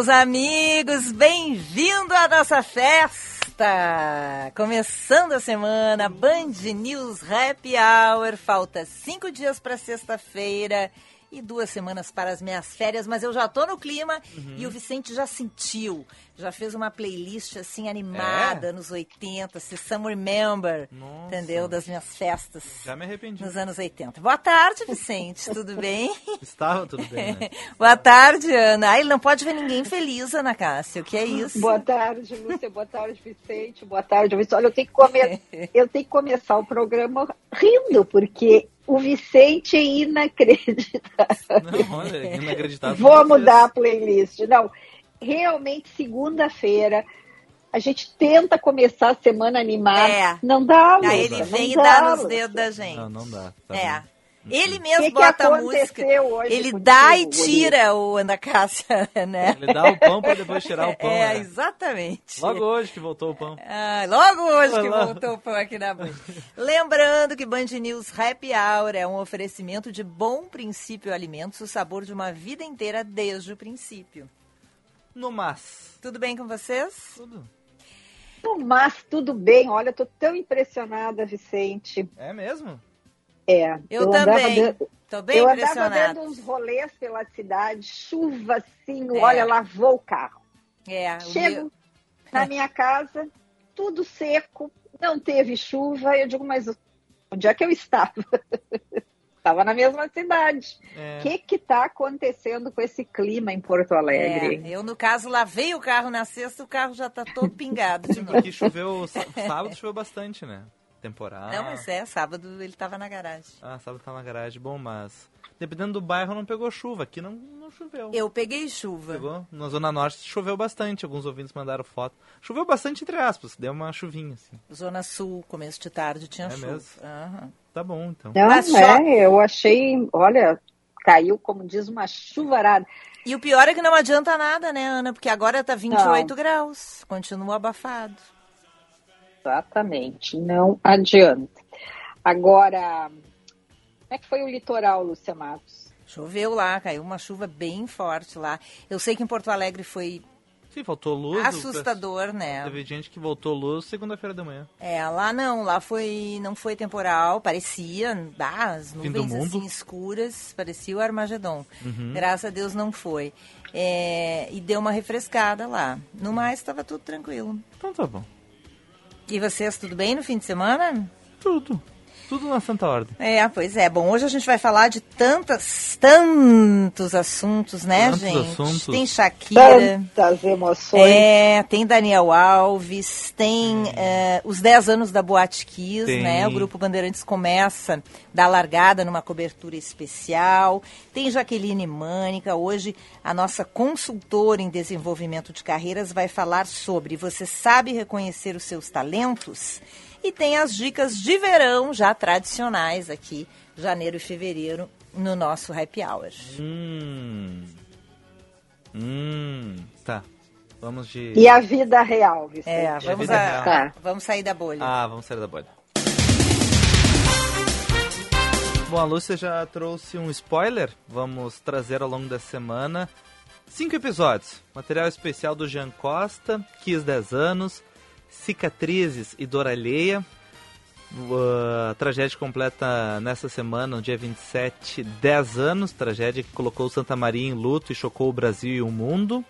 Meus amigos, bem-vindo à nossa festa! Começando a semana, Band News Happy Hour. Falta cinco dias para sexta-feira e duas semanas para as minhas férias, mas eu já tô no clima Uhum. e o Vicente já sentiu. Já fez uma playlist assim animada É? nos 80, se Some Remember, Nossa. entendeu? Das minhas festas Já me arrependi. nos anos 80. Boa tarde, Vicente, tudo bem? Estava tudo bem, né? Boa tarde, Ana. Ai, ele não pode ver ninguém feliz, Ana Cássia. O que é isso? Boa tarde, Lúcia. Boa tarde, Vicente. Boa tarde, Vicente. Olha, eu tenho que, come... eu tenho que começar o programa rindo, porque o Vicente é inacreditável. Não, olha, inacreditável. Vou mudar a playlist. Não, realmente, segunda-feira, a gente tenta começar a semana animada. É. Não dá. Aí ele não vem e dá, dá nos dedos da gente. Não, não dá. tá É. bem. Ele mesmo que, que bota a música. Ele dá e tira o Ana Cássia, né? Ele dá o pão pra depois tirar o pão, É, né? exatamente. Logo hoje que voltou o pão. Ah, logo hoje que voltou o pão aqui na Band. Lembrando que Band News Happy Hour é um oferecimento de bom princípio alimentos, o sabor de uma vida inteira desde o princípio. No mas. Tudo bem com vocês? Tudo. Mas tudo bem. Olha, eu tô tão impressionada, Vicente. É mesmo? É. Eu, andava também. Tô bem eu andava dando uns rolês pela cidade, chuva assim, É. olha, lavou o carro. É, Chego meu- na minha casa, tudo seco, não teve chuva. Eu digo, mas onde é que eu estava? Estava na mesma cidade. É. O que que está acontecendo com esse clima em Porto Alegre? É, eu, no caso, lavei o carro na sexta, o carro já tá todo pingado de novo. Porque choveu, sá- sábado choveu bastante, né? Temporal. Não, mas é, sábado ele tava na garagem. Ah, sábado tá na garagem, bom, mas... Dependendo do bairro não pegou chuva, aqui não, não choveu. Eu peguei chuva. Pegou? Na Zona Norte choveu bastante, alguns ouvintes mandaram foto. Choveu bastante, entre aspas, deu uma chuvinha, assim. Zona Sul, começo de tarde, tinha É chuva. mesmo? Aham. Tá bom, então. Não, Mas é, só- eu achei, olha, caiu, como diz, uma chuvarada. E o pior é que não adianta nada, né, Ana? Porque agora tá 28 graus. Continua abafado. Exatamente, não adianta. Agora, como é que foi o litoral, Lúcia Matos? Choveu lá, caiu uma chuva bem forte lá. Eu sei que em Porto Alegre foi Sim, faltou luz. assustador, né? Teve gente que voltou luz segunda-feira da manhã. É, lá não, lá foi, não foi temporal, parecia, ah, as nuvens assim escuras, parecia o Armagedon. Uhum. Graças a Deus não foi. É, e deu uma refrescada lá. No mais, estava tudo tranquilo. Então tá bom. E vocês, tudo bem no fim de semana? Tudo. Tudo na santa ordem. É, pois é. Bom, hoje a gente vai falar de tantas, tantos assuntos, né, Tantos gente? assuntos. Tem Shakira. Tantas emoções. É, tem Daniel Alves, tem é, os 10 anos da Boate Kiss, Tem. né? O Grupo Bandeirantes começa da largada numa cobertura especial. Tem Jaqueline Mânica, hoje a nossa consultora em desenvolvimento de carreiras vai falar sobre você sabe reconhecer os seus talentos? E tem as dicas de verão já tradicionais aqui, janeiro e fevereiro, no nosso Happy Hour. Hum. Hum. Tá. Vamos de. E a vida real, Vicente. É, vamos, vida a- real. Tá. vamos sair da bolha. Ah, vamos sair da bolha. Bom, a Lúcia já trouxe um spoiler. Vamos trazer ao longo da semana cinco episódios. Material especial do Jean Costa, Kiss 10 anos, Cicatrizes e Dor Alheia. A tragédia completa nessa semana, no dia 27, 10 anos. Tragédia que colocou Santa Maria em luto e chocou o Brasil e o mundo.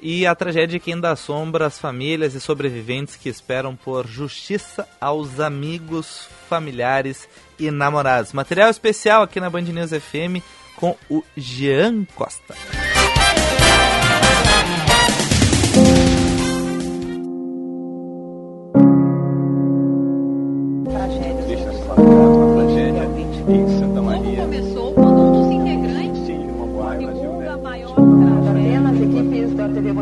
e a tragédia que ainda assombra as famílias e sobreviventes que esperam por justiça aos amigos, familiares e namorados. Material especial aqui na Band News FM com o Jean Costa.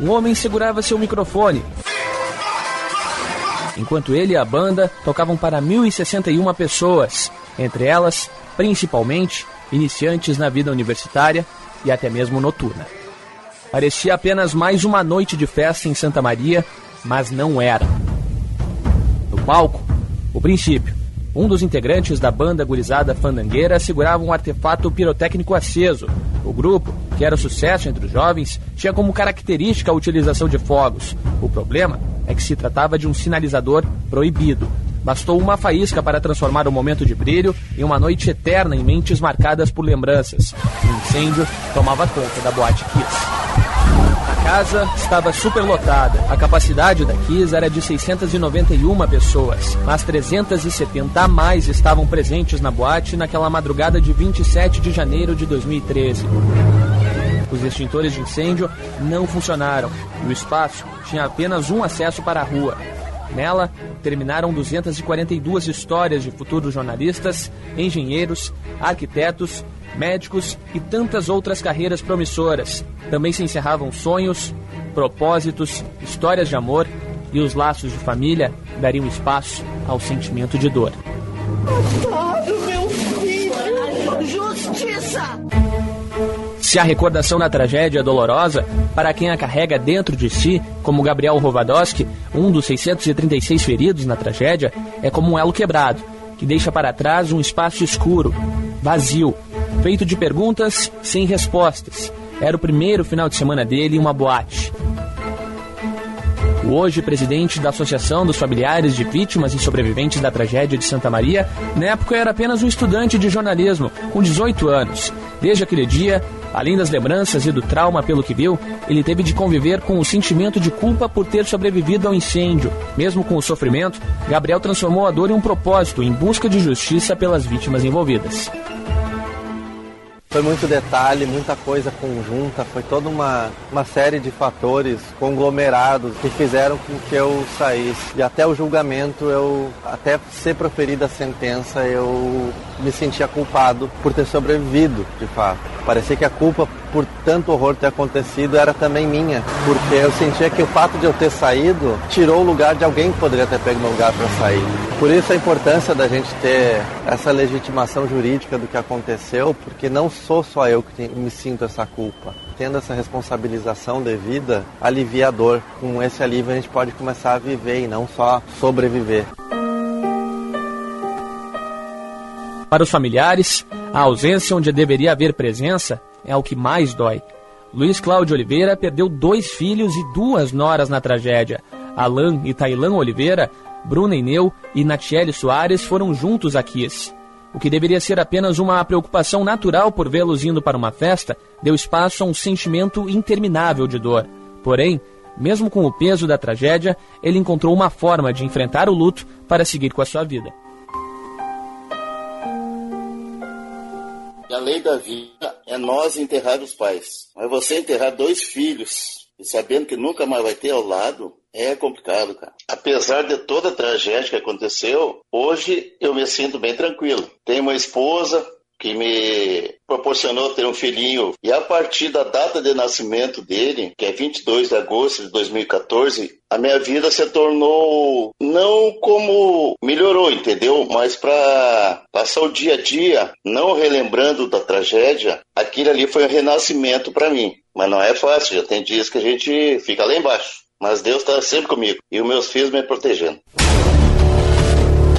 um homem segurava seu microfone. Enquanto ele e a banda tocavam para 1.061 pessoas, entre elas, principalmente, iniciantes na vida universitária e até mesmo noturna. Parecia apenas mais uma noite de festa em Santa Maria, mas não era palco, o princípio. Um dos integrantes da banda gurizada fandangueira segurava um artefato pirotécnico aceso. O grupo, que era sucesso entre os jovens, tinha como característica a utilização de fogos. O problema é que se tratava de um sinalizador proibido. Bastou uma faísca para transformar o momento de brilho em uma noite eterna em mentes marcadas por lembranças. O incêndio tomava conta da boate Kiss casa estava superlotada. A capacidade da Kiss era de 691 pessoas, mas 370 a mais estavam presentes na boate naquela madrugada de 27 de janeiro de 2013. Os extintores de incêndio não funcionaram e o espaço tinha apenas um acesso para a rua. Nela, terminaram 242 histórias de futuros jornalistas, engenheiros, arquitetos médicos e tantas outras carreiras promissoras. Também se encerravam sonhos, propósitos, histórias de amor e os laços de família dariam espaço ao sentimento de dor. Otávio, meu filho! Justiça! Se a recordação da tragédia é dolorosa, para quem a carrega dentro de si, como Gabriel Rovadowski, um dos 636 feridos na tragédia, é como um elo quebrado, que deixa para trás um espaço escuro, vazio, feito de perguntas sem respostas. Era o primeiro final de semana dele em uma boate. Hoje presidente da Associação dos Familiares de Vítimas e Sobreviventes da Tragédia de Santa Maria, na época era apenas um estudante de jornalismo, com 18 anos. Desde aquele dia, além das lembranças e do trauma pelo que viu, ele teve de conviver com o sentimento de culpa por ter sobrevivido ao incêndio. Mesmo com o sofrimento, Gabriel transformou a dor em um propósito em busca de justiça pelas vítimas envolvidas. Foi muito detalhe, muita coisa conjunta, foi toda uma, uma série de fatores conglomerados que fizeram com que eu saísse. E até o julgamento, eu até ser proferida a sentença, eu me sentia culpado por ter sobrevivido, de fato. Parecia que a culpa por tanto horror ter acontecido era também minha, porque eu sentia que o fato de eu ter saído tirou o lugar de alguém que poderia ter pego meu lugar para sair. Por isso a importância da gente ter essa legitimação jurídica do que aconteceu, porque não sou só eu que me sinto essa culpa. Tendo essa responsabilização devida, alivia a dor. Com esse alívio a gente pode começar a viver e não só sobreviver. Para os familiares, a ausência onde deveria haver presença é o que mais dói. Luiz Cláudio Oliveira perdeu dois filhos e duas noras na tragédia. Alain e Tailã Oliveira, Bruna Ineu e Natiele Soares foram juntos a Kiss. O que deveria ser apenas uma preocupação natural por vê-los indo para uma festa, deu espaço a um sentimento interminável de dor. Porém, mesmo com o peso da tragédia, ele encontrou uma forma de enfrentar o luto para seguir com a sua vida. A lei da vida é nós enterrar os pais. Mas você enterrar dois filhos e sabendo que nunca mais vai ter ao lado, é complicado, cara. Apesar de toda a tragédia que aconteceu, hoje eu me sinto bem tranquilo. Tenho uma esposa, que me proporcionou ter um filhinho. E a partir da data de nascimento dele, que é 22 de agosto de 2014, a minha vida se tornou não como melhorou, entendeu? Mas para passar o dia a dia, não relembrando da tragédia, aquilo ali foi um renascimento para mim. Mas não é fácil, já tem dias que a gente fica lá embaixo. Mas Deus está sempre comigo e os meus filhos me protegendo.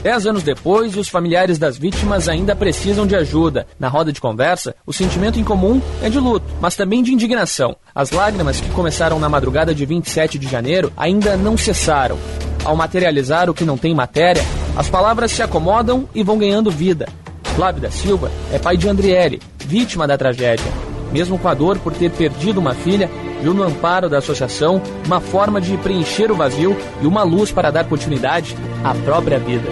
Dez anos depois, os familiares das vítimas ainda precisam de ajuda. Na roda de conversa, o sentimento em comum é de luto, mas também de indignação. As lágrimas que começaram na madrugada de 27 de janeiro ainda não cessaram. Ao materializar o que não tem matéria, as palavras se acomodam e vão ganhando vida. Flávio da Silva é pai de Andriele, vítima da tragédia. Mesmo com a dor por ter perdido uma filha, viu no amparo da associação uma forma de preencher o vazio e uma luz para dar continuidade à própria vida.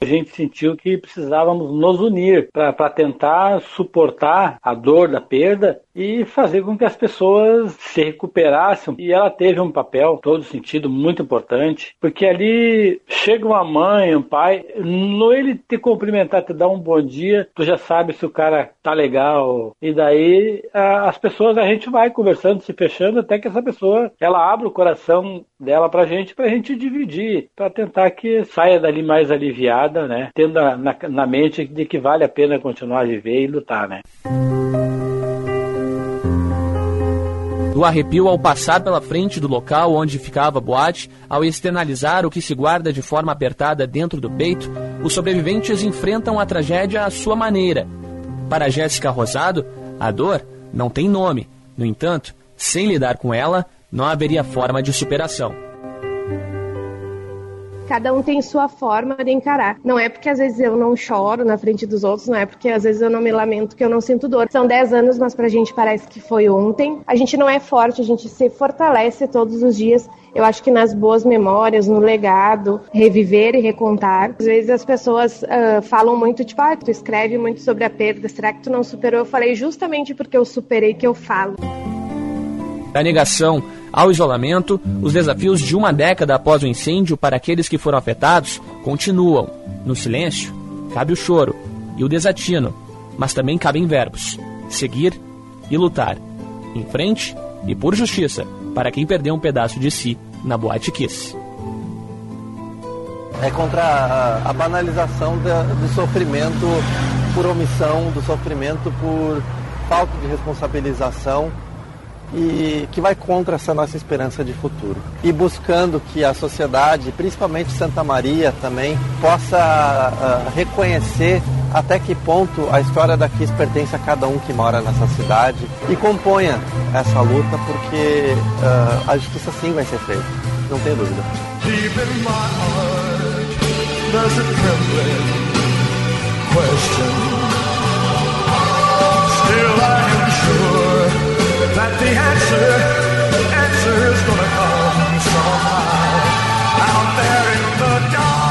A gente sentiu que precisávamos nos unir para tentar suportar a dor da perda e fazer com que as pessoas se recuperassem. E ela teve um papel, todo sentido, muito importante, porque ali chega uma mãe, um pai, no ele te cumprimentar, te dar um bom dia, tu já sabe se o cara tá legal. E daí a, as pessoas, a gente vai conversando, se fechando, até que essa pessoa, ela abre o coração dela pra gente, pra gente dividir, para tentar que saia dali mais aliviada, né? Tendo na, na mente de que vale a pena continuar a viver e lutar, né? Arrepio ao passar pela frente do local onde ficava a boate, ao externalizar o que se guarda de forma apertada dentro do peito, os sobreviventes enfrentam a tragédia à sua maneira. Para Jéssica Rosado, a dor não tem nome. No entanto, sem lidar com ela, não haveria forma de superação cada um tem sua forma de encarar. Não é porque às vezes eu não choro na frente dos outros, não é porque às vezes eu não me lamento que eu não sinto dor. São 10 anos, mas pra gente parece que foi ontem. A gente não é forte, a gente se fortalece todos os dias. Eu acho que nas boas memórias, no legado, reviver e recontar. Às vezes as pessoas uh, falam muito, tipo, ah, tu escreve muito sobre a perda, será que tu não superou? Eu falei justamente porque eu superei que eu falo. Da negação ao isolamento, os desafios de uma década após o incêndio para aqueles que foram afetados continuam. No silêncio, cabe o choro e o desatino, mas também cabem verbos: seguir e lutar. Em frente e por justiça para quem perdeu um pedaço de si na Boate Kiss. É contra a, a banalização da, do sofrimento por omissão, do sofrimento por falta de responsabilização e que vai contra essa nossa esperança de futuro. E buscando que a sociedade, principalmente Santa Maria também, possa uh, reconhecer até que ponto a história da Kiss pertence a cada um que mora nessa cidade e componha essa luta, porque uh, a justiça sim vai ser feita, não tem dúvida. Deep that the answer, the answer is gonna come somehow out there in the dark.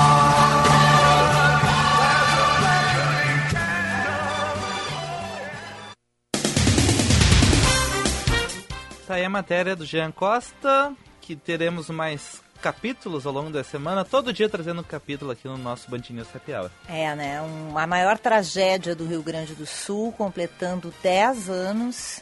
Tá aí a matéria do Jean Costa, que teremos mais capítulos ao longo da semana, todo dia trazendo um capítulo aqui no nosso Band News Happy Hour. É, né? Um, a maior tragédia do Rio Grande do Sul, completando 10 anos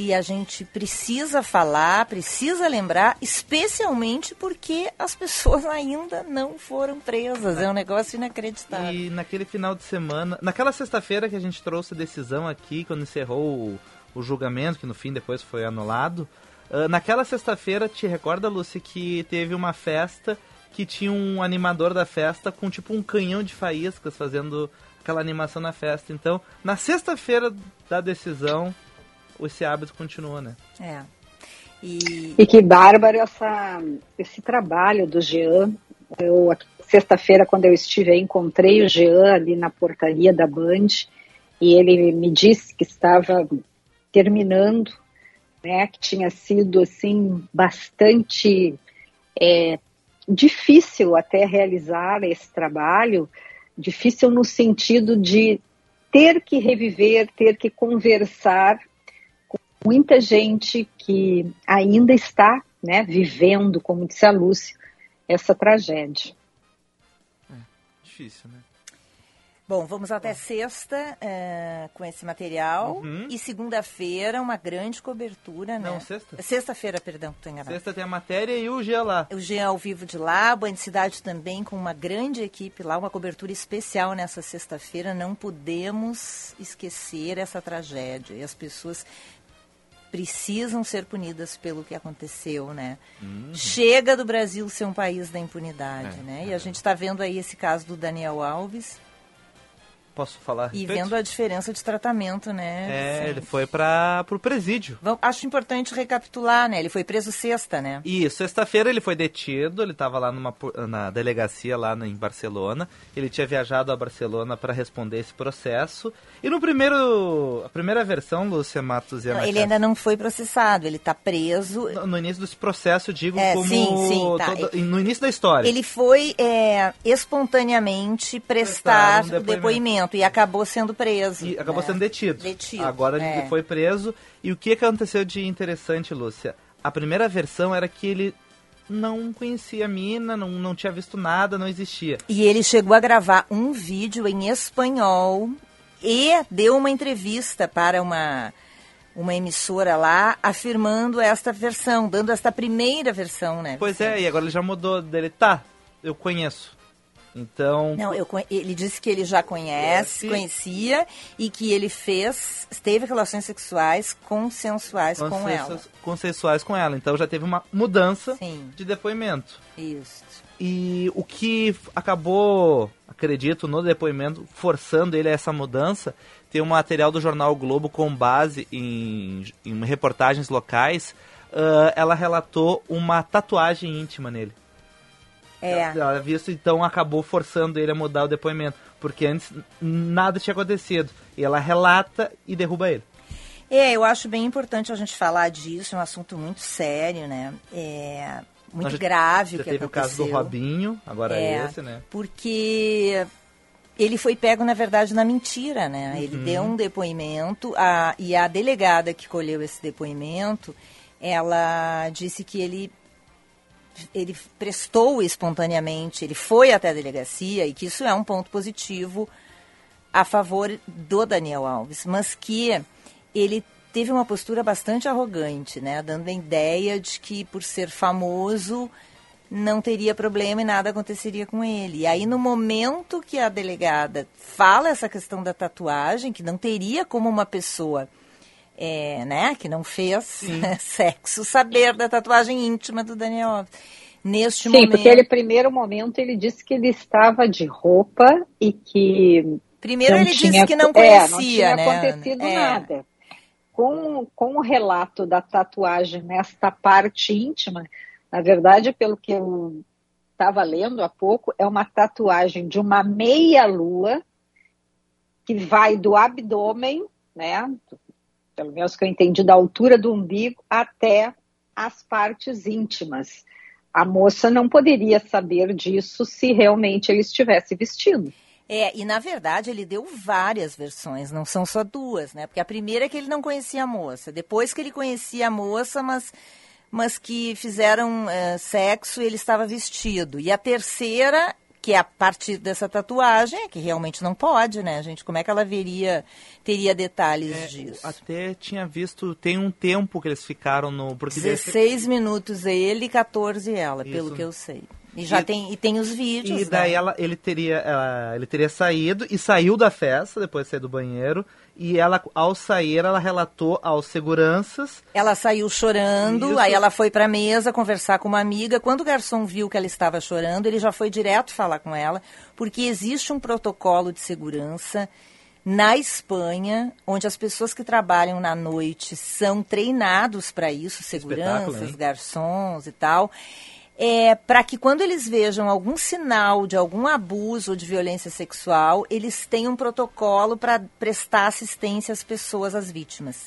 e a gente precisa falar, precisa lembrar, especialmente porque as pessoas ainda não foram presas. É um negócio inacreditável. E naquele final de semana, naquela sexta-feira que a gente trouxe a decisão aqui, quando encerrou o, o julgamento, que no fim depois foi anulado, uh, naquela sexta-feira, te recorda, Lucy, que teve uma festa que tinha um animador da festa com tipo um canhão de faíscas fazendo aquela animação na festa. Então, na sexta-feira da decisão, esse hábito continua, né? É. E, e que bárbaro essa, esse trabalho do Jean. Eu, sexta-feira, quando eu estive aí, encontrei o Jean ali na portaria da Band e ele me disse que estava terminando, né, que tinha sido, assim, bastante é, difícil até realizar esse trabalho, difícil no sentido de ter que reviver, ter que conversar muita gente que ainda está né, vivendo, como disse a Lúcia, essa tragédia. É, difícil, né? Bom, vamos até sexta é, com esse material. Uhum. E segunda-feira, uma grande cobertura, né? Não, sexta? Sexta-feira, perdão, tô enganada. Sexta tem a matéria e o G lá. O G ao vivo de lá, Band Cidade também com uma grande equipe lá, uma cobertura especial nessa sexta-feira. Não podemos esquecer essa tragédia. E as pessoas precisam ser punidas pelo que aconteceu, né? Uhum. Chega do Brasil ser um país da impunidade, É, né? E a gente está vendo aí esse caso do Daniel Alves Posso falar? e vendo a diferença de tratamento, né? É, ele foi para pro presídio. Acho importante recapitular, né? Ele foi preso sexta, né? Isso, sexta-feira ele foi detido, ele estava lá numa, na delegacia lá em Barcelona. Ele tinha viajado a Barcelona para responder esse processo. E no primeiro, a primeira versão, Lúcia Matos e Não, Ana ele Cássia, ainda não foi processado, ele está preso. no, no início desse processo, digo É, como sim, sim, tá. todo- no início da história. Ele foi é, espontaneamente prestar Prestar um o depoimento. E acabou sendo preso. E acabou né? sendo detido. Detido, Agora é. ele foi preso. E o que aconteceu de interessante, Lúcia? A primeira versão era que ele não conhecia a mina, não, não tinha visto nada, não existia. E ele chegou a gravar um vídeo em espanhol e deu uma entrevista para uma, uma emissora lá, afirmando esta versão, dando esta primeira versão, né? Pois é, e agora ele já mudou dele. Tá, eu conheço. Então. Não, eu, ele disse que ele já conhece, Conhece. conhecia e que ele fez, teve relações sexuais consensuais com ela. consensuais- com ela. Então já teve uma mudança Sim. de depoimento. Isso. E o que acabou, acredito, no depoimento, forçando ele a essa mudança, tem um material do jornal o Globo com base em, em reportagens locais. ah, ela relatou uma tatuagem íntima nele. É. Ela viu isso, então acabou forçando ele a mudar o depoimento. Porque antes nada tinha acontecido. E ela relata e derruba ele. É, eu acho bem importante a gente falar disso, é um assunto muito sério, né? É muito já- grave Já o que teve aconteceu. o caso do Robinho, agora é, esse, né? Porque ele foi pego, na verdade, na mentira, né? Ele Uhum. deu um depoimento a, e a delegada que colheu esse depoimento, ela disse que ele ele prestou espontaneamente, ele foi até a delegacia e que isso é um ponto positivo a favor do Daniel Alves, mas que ele teve uma postura bastante arrogante, né, dando a ideia de que por ser famoso não teria problema e nada aconteceria com ele. E aí no momento que a delegada fala essa questão da tatuagem, que não teria como uma pessoa é, né, que não fez sexo, saber da tatuagem íntima do Daniel Alves. Neste Sim, momento. porque ele, primeiro momento, ele disse que ele estava de roupa e que. Primeiro não ele disse tinha- que não é, conhecia, não tinha né? acontecido É. nada. Com, com o relato da tatuagem nesta parte íntima, na verdade, pelo que eu estava lendo há pouco, é uma tatuagem de uma meia-lua que vai do abdômen, né? Pelo menos que eu entendi, da altura do umbigo até as partes íntimas. A moça não poderia saber disso se realmente ele estivesse vestido. É, e na verdade ele deu várias versões, não são só duas, né? Porque a primeira é que ele não conhecia a moça, depois que ele conhecia a moça, mas, mas que fizeram eh, sexo e ele estava vestido. E a terceira, que é a partir dessa tatuagem, é que realmente não pode, né, gente? Como é que ela veria, teria detalhes É, disso? Até tinha visto, tem um tempo que eles ficaram no. Porque 16 minutos ele e 14 ela, pelo Isso. que eu sei. E já E- tem, e tem os vídeos, E daí né? ela, ele, teria, ela- ele teria saído e saiu da festa, depois de sair do banheiro. E ela, ao sair, ela relatou aos seguranças. Ela saiu chorando, Isso. aí ela foi para a mesa conversar com uma amiga. Quando o garçom viu que ela estava chorando, ele já foi direto falar com ela, porque existe um protocolo de segurança na Espanha, onde as pessoas que trabalham na noite são treinados para isso, seguranças, garçons e tal. É, para que quando eles vejam algum sinal de algum abuso ou de violência sexual, eles tenham um protocolo para prestar assistência às pessoas, às vítimas.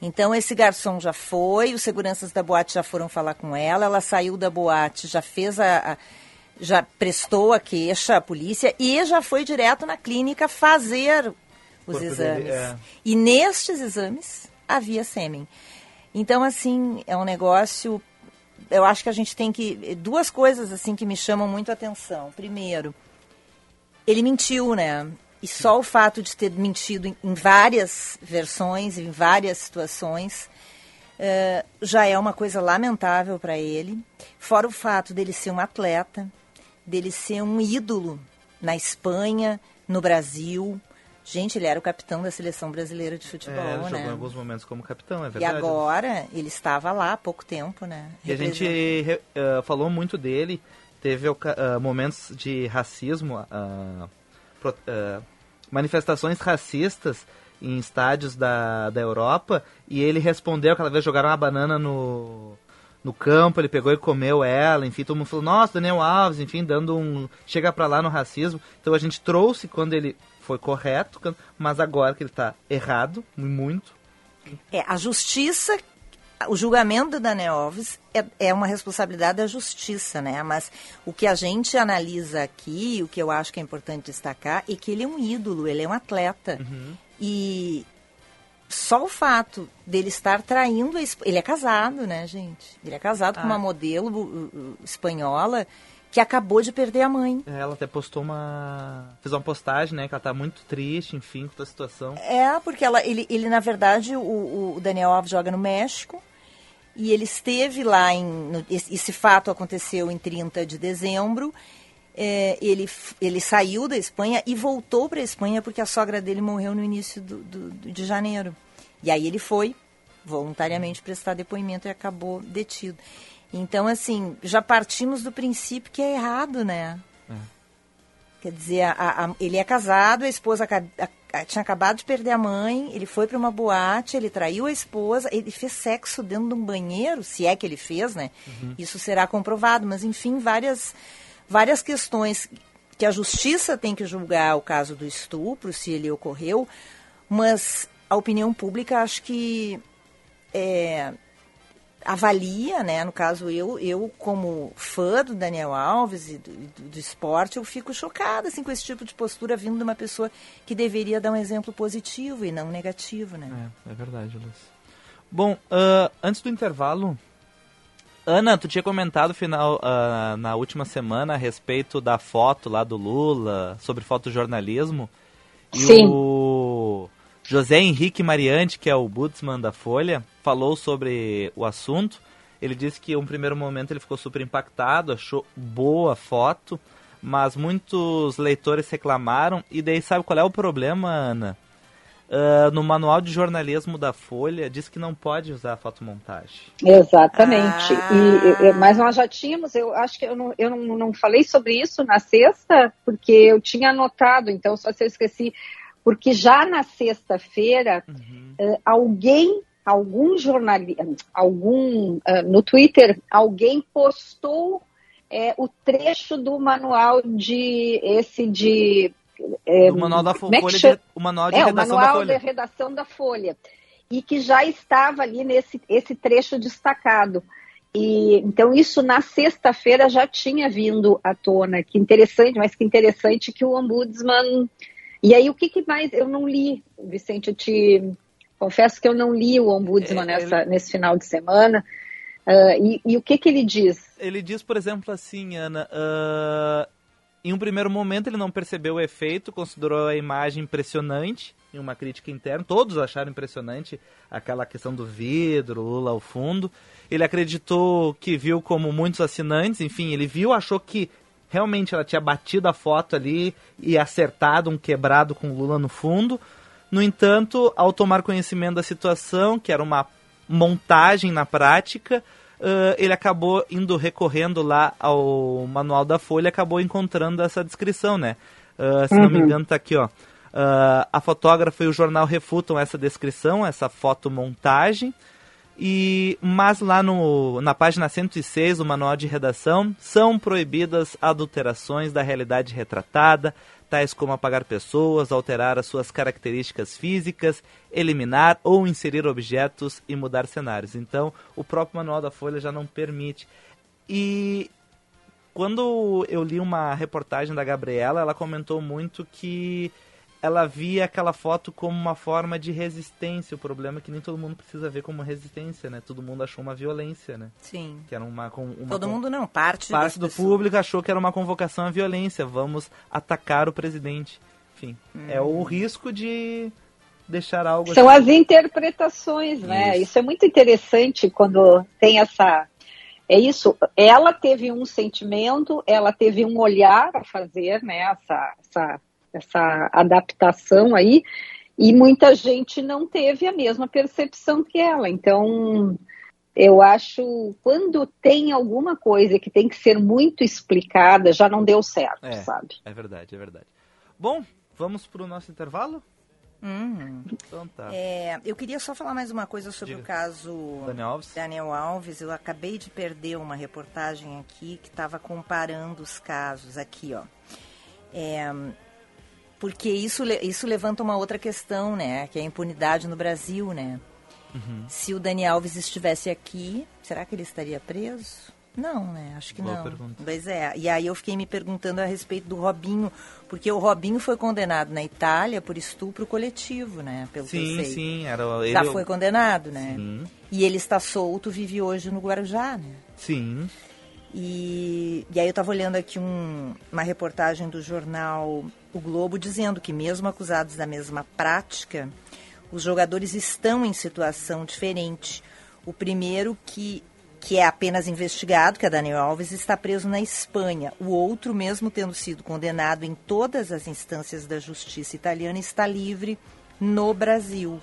Então esse garçom já foi, os seguranças da boate já foram falar com ela, ela saiu da boate, já fez a, a- já prestou a queixa à polícia e já foi direto na clínica fazer os Corpo exames. dele, é. E nestes exames havia sêmen. Então assim, é um negócio eu acho que a gente tem que duas coisas assim que me chamam muito a atenção. Primeiro, ele mentiu, né? e só o fato de ter mentido em, em várias versões, em várias situações, uh, já é uma coisa lamentável para ele. Fora o fato dele ser um atleta, dele ser um ídolo na Espanha, no Brasil. Gente, ele era o capitão da seleção brasileira de futebol, é, né? jogou em alguns momentos como capitão, é E verdade. agora ele estava lá há pouco tempo, né? E a gente uh, falou muito dele, teve uh, momentos de racismo, uh, pro, manifestações racistas em estádios da, da Europa, e ele respondeu, aquela vez jogaram uma banana no, no campo, ele pegou e comeu ela, enfim, todo mundo falou, nossa, Daniel Alves, enfim, dando um... chega pra lá no racismo. Então a gente trouxe quando ele foi correto, mas agora que ele tá errado, muito. É, a justiça, o julgamento do Daniel Alves é, é uma responsabilidade da justiça, né? Mas o que a gente analisa aqui, o que eu acho que é importante destacar, é que ele é um ídolo, ele é um atleta. Uhum. E só o fato dele estar traindo a ele é casado, né, gente? Ele é casado ah. com uma modelo uh, espanhola que acabou de perder a mãe. É, ela até postou uma. fez uma postagem, né? Que ela tá muito triste, enfim, com a situação. É, porque ela, ele, ele na verdade, o, o Daniel Alves joga no México. E ele esteve lá em. No, esse fato aconteceu em 30 de dezembro. É, ele, ele saiu da Espanha e voltou para a Espanha porque a sogra dele morreu no início do, do, de janeiro. E aí ele foi voluntariamente prestar depoimento e acabou detido. Então, assim, já partimos do princípio que é errado, né? É. Quer dizer, a, a, ele é casado, a esposa a, tinha acabado de perder a mãe, ele foi para uma boate, ele traiu a esposa, ele fez sexo dentro de um banheiro, se é que ele fez, né? Uhum. Isso será comprovado, mas enfim, várias, várias questões que a justiça tem que julgar o caso do estupro, se ele ocorreu, mas a opinião pública acho que é, avalia, né? No caso, eu, eu como fã do Daniel Alves e do, do, do, esporte, eu fico chocada assim, com esse tipo de postura vindo de uma pessoa que deveria dar um exemplo positivo e não negativo, né? É, é verdade, Luiz. Bom, uh, antes do intervalo, Ana, tu tinha comentado final, uh, na última semana a respeito da foto lá do Lula, sobre fotojornalismo. E Sim. o José Henrique Mariante, que é o Budsman da Folha, falou sobre o assunto. Ele disse que, em um primeiro momento, ele ficou super impactado, achou boa a foto, mas muitos leitores reclamaram. E daí, sabe qual é o problema, Ana? Uh, no manual de jornalismo da Folha, diz que não pode usar fotomontagem. Exatamente. Ah. E, e, mas nós já tínhamos, eu acho que eu, não, eu não, não falei sobre isso na sexta, porque eu tinha anotado, então só se eu esqueci porque já na sexta-feira uhum. uh, alguém, algum jornalista, algum uh, no Twitter, alguém postou uh, o trecho do manual de esse de o manual da Folha, de, o manual de é, redação o manual da Folha. de redação da Folha e que já estava ali nesse esse trecho destacado. E, então, isso na sexta-feira já tinha vindo à tona. Que interessante, mas que interessante que o Ombudsman e aí, o que, que, mais eu não li, Vicente? Eu te confesso que eu não li o Ombudsman É, nessa, nesse final de semana. Uh, e, e o que, que ele diz? Ele diz, por exemplo, assim, Ana, uh, em um primeiro momento ele não percebeu o efeito, considerou a imagem impressionante em uma crítica interna. Todos acharam impressionante aquela questão do vidro, Lula ao fundo. Ele acreditou que viu como muitos assinantes, enfim, ele viu, achou que realmente ela tinha batido a foto ali e acertado um quebrado com Lula no fundo. No entanto, ao tomar conhecimento da situação, que era uma montagem na prática, uh, ele acabou indo recorrendo lá ao manual da Folha, acabou encontrando essa descrição, né? Uh, se uhum. não me engano, tá aqui, ó. Uh, a fotógrafa e o jornal refutam essa descrição, essa fotomontagem. E, mas lá no, na página 106 do manual de redação são proibidas adulterações da realidade retratada, tais como apagar pessoas, alterar as suas características físicas, eliminar ou inserir objetos e mudar cenários. Então, o próprio manual da Folha já não permite. E quando eu li uma reportagem da Gabriela, ela comentou muito que ela via aquela foto como uma forma de resistência. O problema é que nem todo mundo precisa ver como resistência, né? Todo mundo achou uma violência, né? Sim. Que era uma, uma todo mundo não, parte parte do pessoas. público achou que era uma convocação à violência. Vamos atacar o presidente. enfim. Hum. É o risco de deixar algo. São assim. as interpretações, né? Isso. isso é muito interessante quando tem essa. É isso, ela teve um sentimento, ela teve um olhar a fazer, né? Essa, essa, essa adaptação aí, e muita gente não teve a mesma percepção que ela. Então, eu acho quando tem alguma coisa que tem que ser muito explicada, já não deu certo, é, sabe? É verdade, é verdade. Bom, vamos para o nosso intervalo? Uhum. Então tá. É, eu queria só falar mais uma coisa sobre Diga. o caso Daniel Alves. Daniel Alves. Eu acabei de perder uma reportagem aqui que estava comparando os casos aqui, ó. É, porque isso, isso levanta uma outra questão, né? Que é a impunidade no Brasil, né? Uhum. Se o Daniel Alves estivesse aqui, será que ele estaria preso? Não, né? Acho que Boa não. Pergunta. Pois é. E aí eu fiquei me perguntando a respeito do Robinho, porque o Robinho foi condenado na Itália por estupro coletivo, né? Pelo sim, que eu sei. sim, era ele... Já foi condenado, né? Sim. E ele está solto, vive hoje no Guarujá, né? Sim. E, e aí eu estava olhando aqui um, uma reportagem do jornal O Globo dizendo que mesmo acusados da mesma prática, os jogadores estão em situação diferente. O primeiro que que é apenas investigado, que é Daniel Alves, está preso na Espanha. O outro, mesmo tendo sido condenado em todas as instâncias da justiça italiana, está livre no Brasil.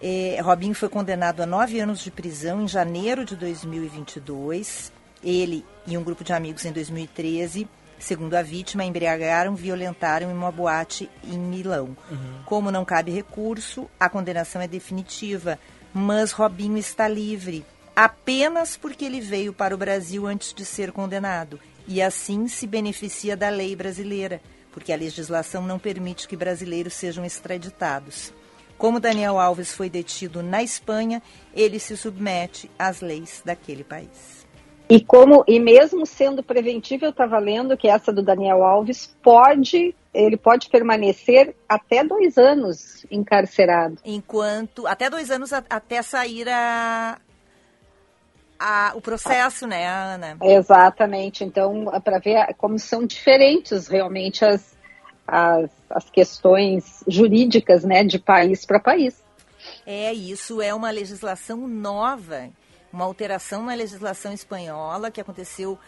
É, Robinho foi condenado a nove anos de prisão em janeiro de 2022. Ele e um grupo de amigos em 2013, segundo a vítima, embriagaram, violentaram em uma boate em Milão. Uhum. Como não cabe recurso, a condenação é definitiva mas Robinho está livre apenas porque ele veio para o Brasil antes de ser condenado e assim se beneficia da lei brasileira, porque a legislação não permite que brasileiros sejam extraditados. Como Daniel Alves foi detido na Espanha, ele se submete às leis daquele país. E como e mesmo sendo preventivo, eu estava lendo que essa do Daniel Alves pode ele pode permanecer até dois anos encarcerado. Enquanto até dois anos a, até sair a, a, o processo, né, Ana? Exatamente. Então, para ver como são diferentes realmente as, as, as questões jurídicas, né, de país para país. É, isso é uma legislação nova uma alteração na legislação espanhola que aconteceu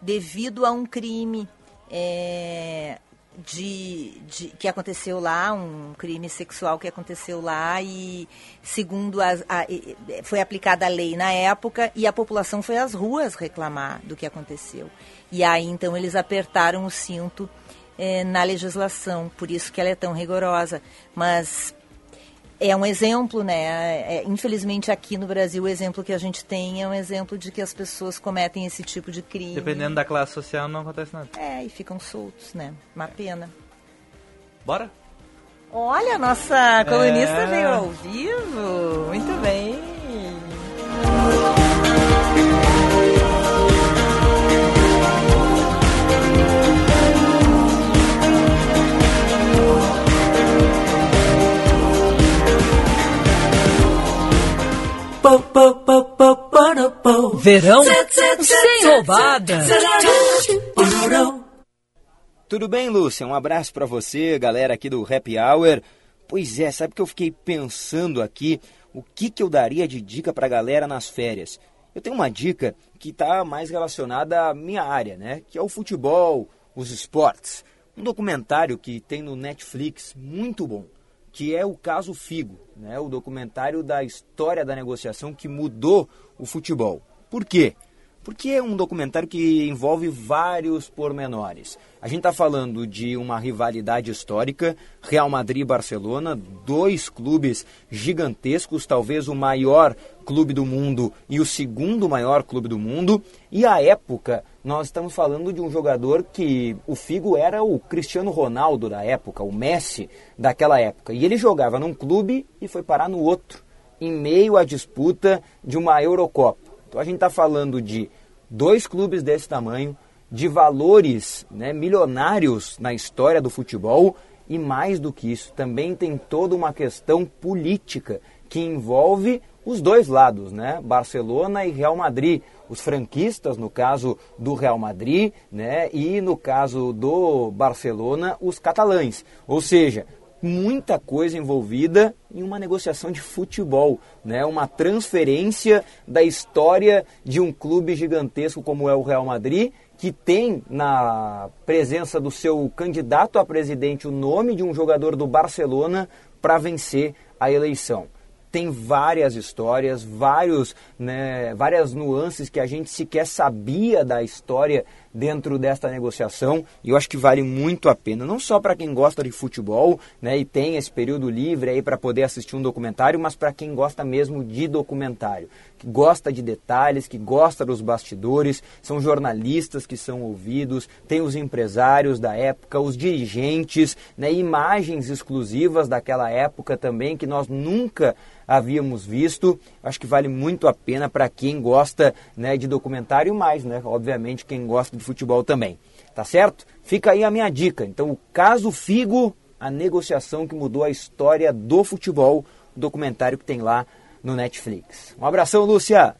devido a um crime é, de, de, que aconteceu lá, um crime sexual que aconteceu lá e segundo a, foi aplicada a lei na época e a população foi às ruas reclamar do que aconteceu. E aí então eles apertaram o cinto é, na legislação, por isso que ela é tão rigorosa. Mas é um exemplo, né? É, infelizmente aqui no Brasil o exemplo que a gente tem é um exemplo de que as pessoas cometem esse tipo de crime. Dependendo da classe social não acontece nada. É, e ficam soltos, né? Uma pena. Bora? Olha, a nossa colunista é... veio ao vivo. Muito bem. Verão sem roubada. Tudo bem, Lúcia? Um abraço para você, galera aqui do Happy Hour. Pois é, sabe que eu fiquei pensando aqui o que, que eu daria de dica para a galera nas férias? Eu tenho uma dica que está mais relacionada à minha área, né? Que é o futebol, os esportes. Um documentário que tem no Netflix muito bom que é o caso Figo, né? o documentário da história da negociação que mudou o futebol. Por quê? Porque é um documentário que envolve vários pormenores. A gente está falando de uma rivalidade histórica, Real Madrid e Barcelona, dois clubes gigantescos, talvez o maior clube do mundo e o segundo maior clube do mundo. E a época, nós estamos falando de um jogador que o Figo era o Cristiano Ronaldo da época, o Messi daquela época. E ele jogava num clube e foi parar no outro, em meio à disputa de uma Eurocopa. Então a gente está falando de dois clubes desse tamanho, de valores né, milionários na história do futebol e mais do que isso, também tem toda uma questão política que envolve os dois lados, né? Barcelona e Real Madrid, os franquistas, no caso do Real Madrid, né, e no caso do Barcelona, os catalães. Ou seja, muita coisa envolvida em uma negociação de futebol, né? uma transferência da história de um clube gigantesco como é o Real Madrid, que tem na presença do seu candidato a presidente o nome de um jogador do Barcelona para vencer a eleição tem várias histórias, vários, né, várias nuances que a gente sequer sabia da história dentro desta negociação e eu acho que vale muito a pena, não só para quem gosta de futebol né, e tem esse período livre aí para poder assistir um documentário, mas para quem gosta mesmo de documentário, que gosta de detalhes, que gosta dos bastidores, são jornalistas que são ouvidos, tem os empresários da época, os dirigentes, né, imagens exclusivas daquela época também que nós nunca havíamos visto. Acho que vale muito a pena para quem gosta né, de documentário mais, né? Obviamente quem gosta de futebol também. Tá certo? Fica aí a minha dica. Então, o caso Figo, a negociação que mudou a história do futebol, o documentário que tem lá no Netflix. Um abração, Lúcia!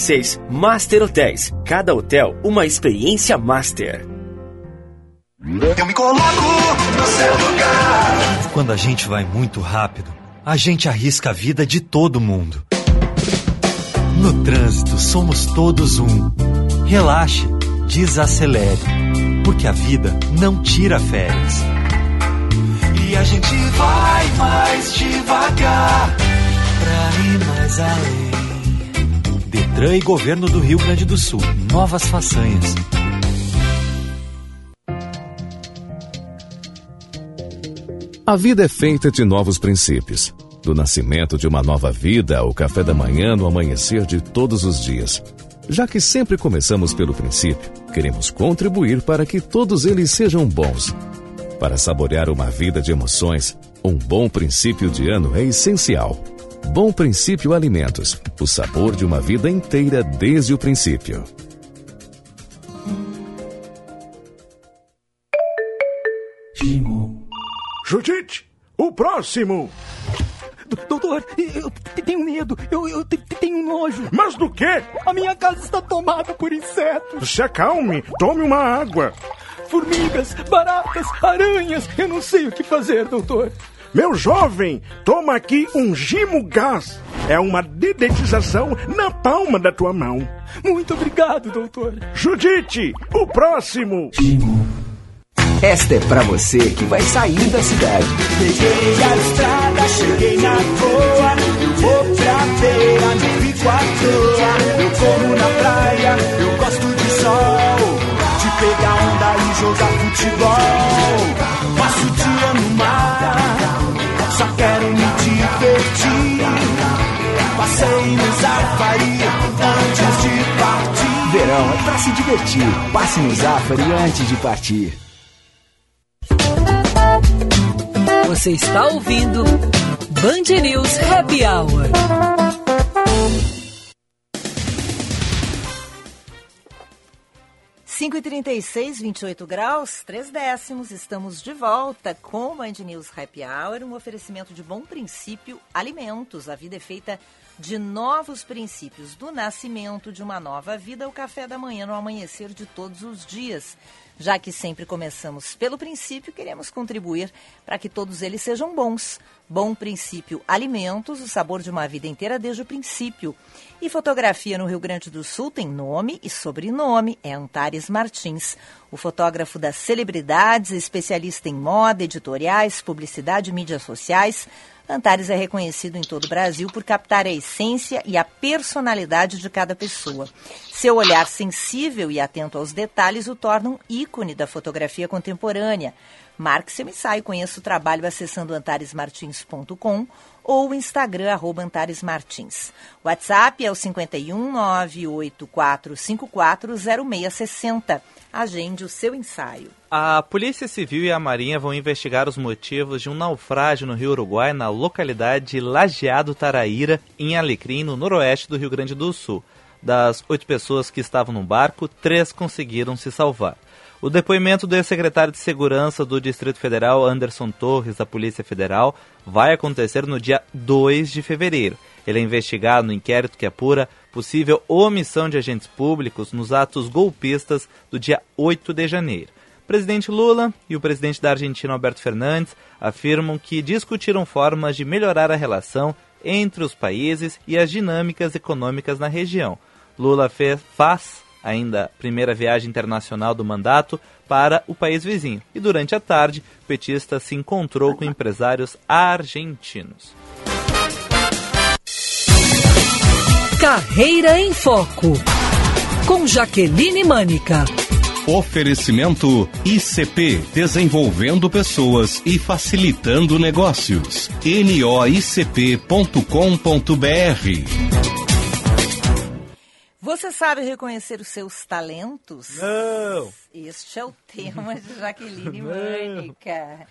66. Master Hotéis. Cada hotel, uma experiência master. Eu me coloco no seu lugar. Quando a gente vai muito rápido, a gente arrisca a vida de todo mundo. No trânsito, somos todos um. Relaxe, desacelere, porque a vida não tira férias. E a gente vai mais devagar pra ir mais além. Detran e Governo do Rio Grande do Sul. Novas façanhas. A vida é feita de novos princípios. Do nascimento de uma nova vida ao café da manhã no amanhecer de todos os dias. Já que sempre começamos pelo princípio, queremos contribuir para que todos eles sejam bons. Para saborear uma vida de emoções, um bom princípio de ano é essencial. Bom Princípio Alimentos. O sabor de uma vida inteira desde o princípio. Judite, o próximo! Doutor, eu tenho medo, eu, eu tenho nojo. Mas do quê? A minha casa está tomada por insetos. Se acalme, tome uma água. Formigas, baratas, aranhas, eu não sei o que fazer, doutor. Meu jovem, toma aqui um Gimo Gás. É uma dedetização na palma da tua mão. Muito obrigado, doutor. Judite, o próximo. Gimo. Esta é pra você que vai sair da cidade. Peguei a estrada, cheguei na boa. Eu vou pra feira, me fico à toa. Eu corro na praia, eu gosto de sol. De pegar onda e jogar futebol. Passo o dia só quero me divertir. Passei no Zafari antes de partir. Verão é pra se divertir. Passe no Zafari antes de partir. Você está ouvindo Band News Happy Hour. 5h36, 28 graus, 3 décimos. Estamos de volta com o Band News Happy Hour, um oferecimento de bom princípio alimentos. A vida é feita de novos princípios, do nascimento de uma nova vida ao café da manhã no amanhecer de todos os dias. Já que sempre começamos pelo princípio, queremos contribuir para que todos eles sejam bons. Bom princípio alimentos, o sabor de uma vida inteira desde o princípio. E fotografia no Rio Grande do Sul tem nome e sobrenome, é Antares Martins. O fotógrafo das celebridades, especialista em moda, editoriais, publicidade e mídias sociais, Antares é reconhecido em todo o Brasil por captar a essência e a personalidade de cada pessoa. Seu olhar sensível e atento aos detalhes o torna um ícone da fotografia contemporânea. Marque seu ensaio, conheça o trabalho acessando antaresmartins.com ou o Instagram, arroba Antares Martins. WhatsApp é o 51 984540660. Agende o seu ensaio. A Polícia Civil e a Marinha vão investigar os motivos de um naufrágio no Rio Uruguai, na localidade Lajeado Taraíra, em Alecrim, no noroeste do Rio Grande do Sul. Das oito pessoas que estavam no barco, três conseguiram se salvar. O depoimento do ex-secretário de Segurança do Distrito Federal, Anderson Torres, da Polícia Federal, vai acontecer no dia 2 de fevereiro. Ele é investigado no inquérito que apura possível omissão de agentes públicos nos atos golpistas do dia 8 de janeiro. O presidente Lula e o presidente da Argentina, Alberto Fernandes, afirmam que discutiram formas de melhorar a relação entre os países e as dinâmicas econômicas na região. Lula fez, faz ainda primeira viagem internacional do mandato para o país vizinho. E durante a tarde, o petista se encontrou com empresários argentinos. Carreira em Foco, com Jaqueline Mânica. Oferecimento ICP Desenvolvendo Pessoas e Facilitando Negócios. noicp.com.br você sabe reconhecer os seus talentos? Não! Este é o tema de Jaqueline Mânica.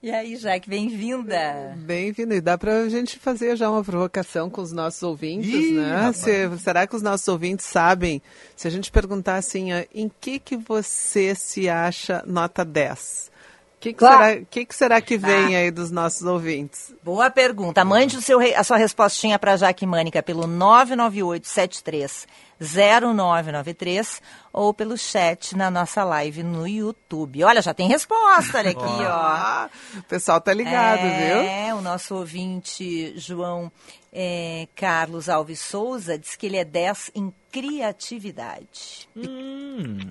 E aí, Jaque, bem-vinda. Bem-vinda. E dá para a gente fazer já uma provocação com os nossos ouvintes, Ih, né? Se, será que os nossos ouvintes sabem? Se a gente perguntar assim, em que que você se acha nota 10? O que, que, Claro. será, que, que será que vem aí dos nossos ouvintes? Boa pergunta. Mande o seu, a sua respostinha para Jaque Mânica pelo 998730993 ou pelo chat na nossa live no YouTube. Olha, já tem resposta, olha aqui, ó. O pessoal tá ligado, viu? É, o nosso ouvinte João é, Carlos Alves Souza diz que ele é 10 em criatividade.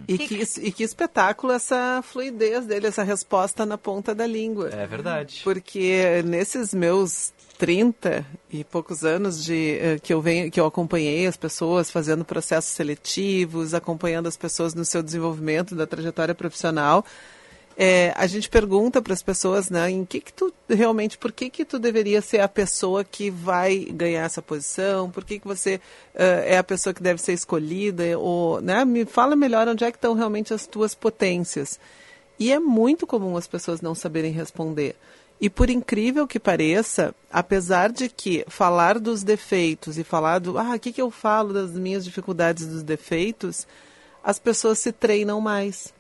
E que, e que espetáculo essa fluidez dele, essa resposta na ponta da língua. É verdade. Porque nesses meus 30 e poucos anos de eh, que eu venho que eu acompanhei as pessoas fazendo processos seletivos, acompanhando as pessoas no seu desenvolvimento da trajetória profissional, é, a gente pergunta para as pessoas, né, em que que tu realmente, por que que tu deveria ser a pessoa que vai ganhar essa posição? Por que que você eh, é a pessoa que deve ser escolhida? Ou, né, me fala melhor onde é que estão realmente as tuas potências. E é muito comum as pessoas não saberem responder. E por incrível que pareça, apesar de que falar dos defeitos e falar do, ah, o que, que eu falo das minhas dificuldades dos defeitos, as pessoas se treinam mais.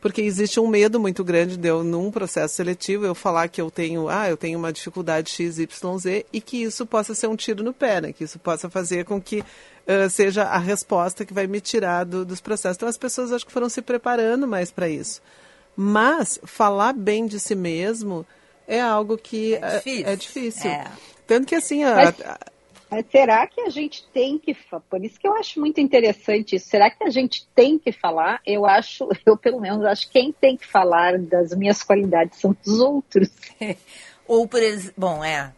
Porque existe um medo muito grande de eu, num processo seletivo, eu falar que eu tenho, ah, eu tenho uma dificuldade XYZ e que isso possa ser um tiro no pé, né? Que isso possa fazer com que ah, seja a resposta que vai me tirar do- dos processos. Então as pessoas acho que foram se preparando mais para isso. Mas falar bem de si mesmo é algo que é difícil. É, difícil. É. Tanto que assim, a- Mas- a- Mas será que a gente tem que, por isso que eu acho muito interessante isso, será que a gente tem que falar? Eu acho, eu pelo menos acho que quem tem que falar das minhas qualidades são os outros. Ou, por exemplo, bom, é.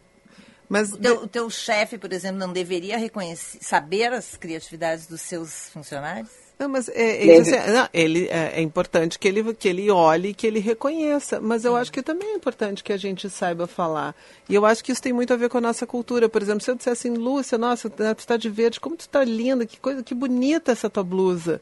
Mas o teu, o teu chefe, por exemplo, não deveria reconhecer, saber as criatividades dos seus funcionários? Não, mas é, é não, ele, é, é importante que ele, que ele olhe e que ele reconheça, mas eu acho que também é importante que a gente saiba falar. E eu acho que isso tem muito a ver com a nossa cultura. Por exemplo, se eu disser assim, Lúcia, nossa, tu está de verde, como tu está linda, que coisa, que bonita essa tua blusa.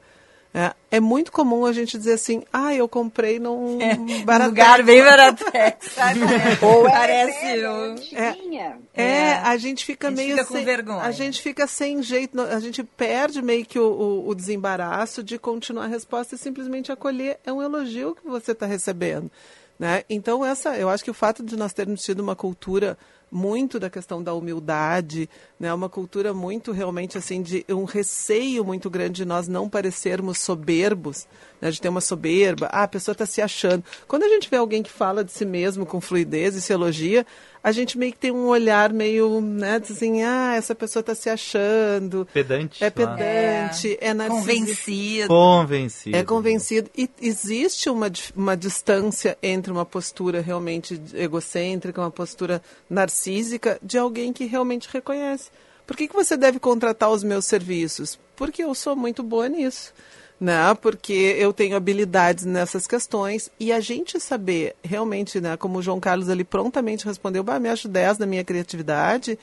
É, é muito comum a gente dizer assim, ah, eu comprei num Baratex. lugar bem Baratex, sabe? Ou é Parece um-. É, É. a gente fica A gente meio fica com sem, vergonha. A gente fica sem jeito, a gente perde meio que o, o, o desembaraço de continuar a resposta e simplesmente acolher. É um elogio que você está recebendo. Né? Então, essa, eu acho que o fato de nós termos tido uma cultura muito da questão da humildade, né? uma cultura muito realmente assim de um receio muito grande de nós não parecermos soberbos, né? de ter uma soberba, ah, a pessoa está se achando. Quando a gente vê alguém que fala de si mesmo com fluidez e se elogia, a gente meio que tem um olhar meio, né, assim, ah, essa pessoa está se achando, Pedante. é pedante, é, narcisista. Convencido. Convencido. É convencido. E existe uma, uma distância entre uma postura realmente egocêntrica, uma postura narcísica, de alguém que realmente reconhece. Por que, que você deve contratar os meus serviços? Porque eu sou muito boa nisso. Né? Porque eu tenho habilidades nessas questões e a gente saber realmente, né? Como o João Carlos ali prontamente respondeu, me acho 10 na minha criatividade,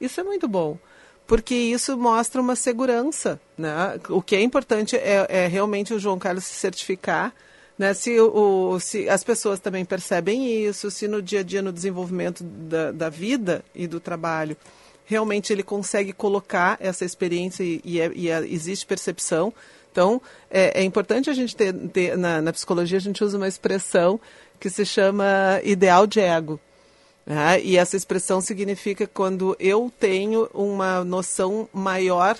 isso é muito bom. Porque isso mostra uma segurança, né? O que é importante é, é realmente o João Carlos se certificar, né? Se, o, se as pessoas também percebem isso, se no dia a dia, no desenvolvimento da, da vida e do trabalho, realmente ele consegue colocar essa experiência e, e, é, e é, existe percepção, então, é, é importante a gente ter, ter na, na, psicologia, a gente usa uma expressão que se chama ideal de ego. Né? E essa expressão significa quando eu tenho uma noção maior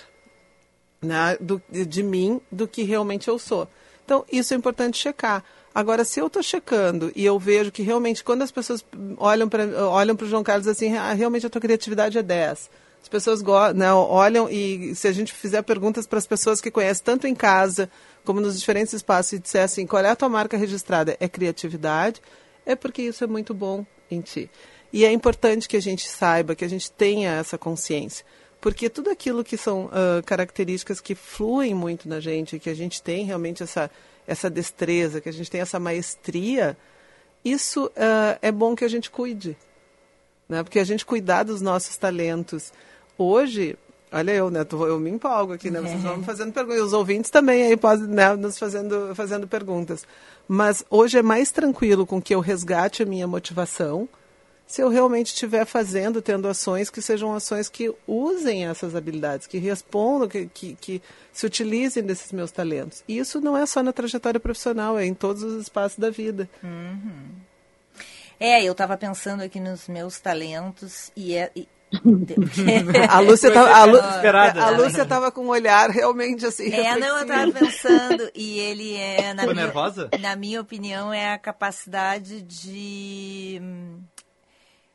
né, do, de mim do que realmente eu sou. Então, isso é importante checar. Agora, se eu estou checando e eu vejo que realmente, quando as pessoas olham para olham o João Carlos assim, ah, realmente a tua criatividade é 10 as pessoas né, olham e se a gente fizer perguntas para as pessoas que conhecem, tanto em casa como nos diferentes espaços, e disser assim, qual é a tua marca registrada? É criatividade? É porque isso é muito bom em ti. E é importante que a gente saiba, que a gente tenha essa consciência. Porque tudo aquilo que são uh, características que fluem muito na gente, que a gente tem realmente essa, essa destreza, que a gente tem essa maestria, isso uh, é bom que a gente cuide. Né? Porque a gente cuidar dos nossos talentos, hoje, olha eu, né? Eu me empolgo aqui, né? Vocês vão me fazendo perguntas. Os ouvintes também aí podem né, nos fazendo, fazendo perguntas. Mas hoje é mais tranquilo com que eu resgate a minha motivação se eu realmente estiver fazendo, tendo ações que sejam ações que usem essas habilidades, que respondam, que, que, que se utilizem desses meus talentos. E isso não é só na trajetória profissional, é em todos os espaços da vida. Uhum. É, eu estava pensando aqui nos meus talentos e, é, e a Lúcia estava a, Lu, a Lúcia tava com um olhar realmente assim. É, não, eu estava pensando e ele é na minha, nervosa? na minha opinião é a capacidade de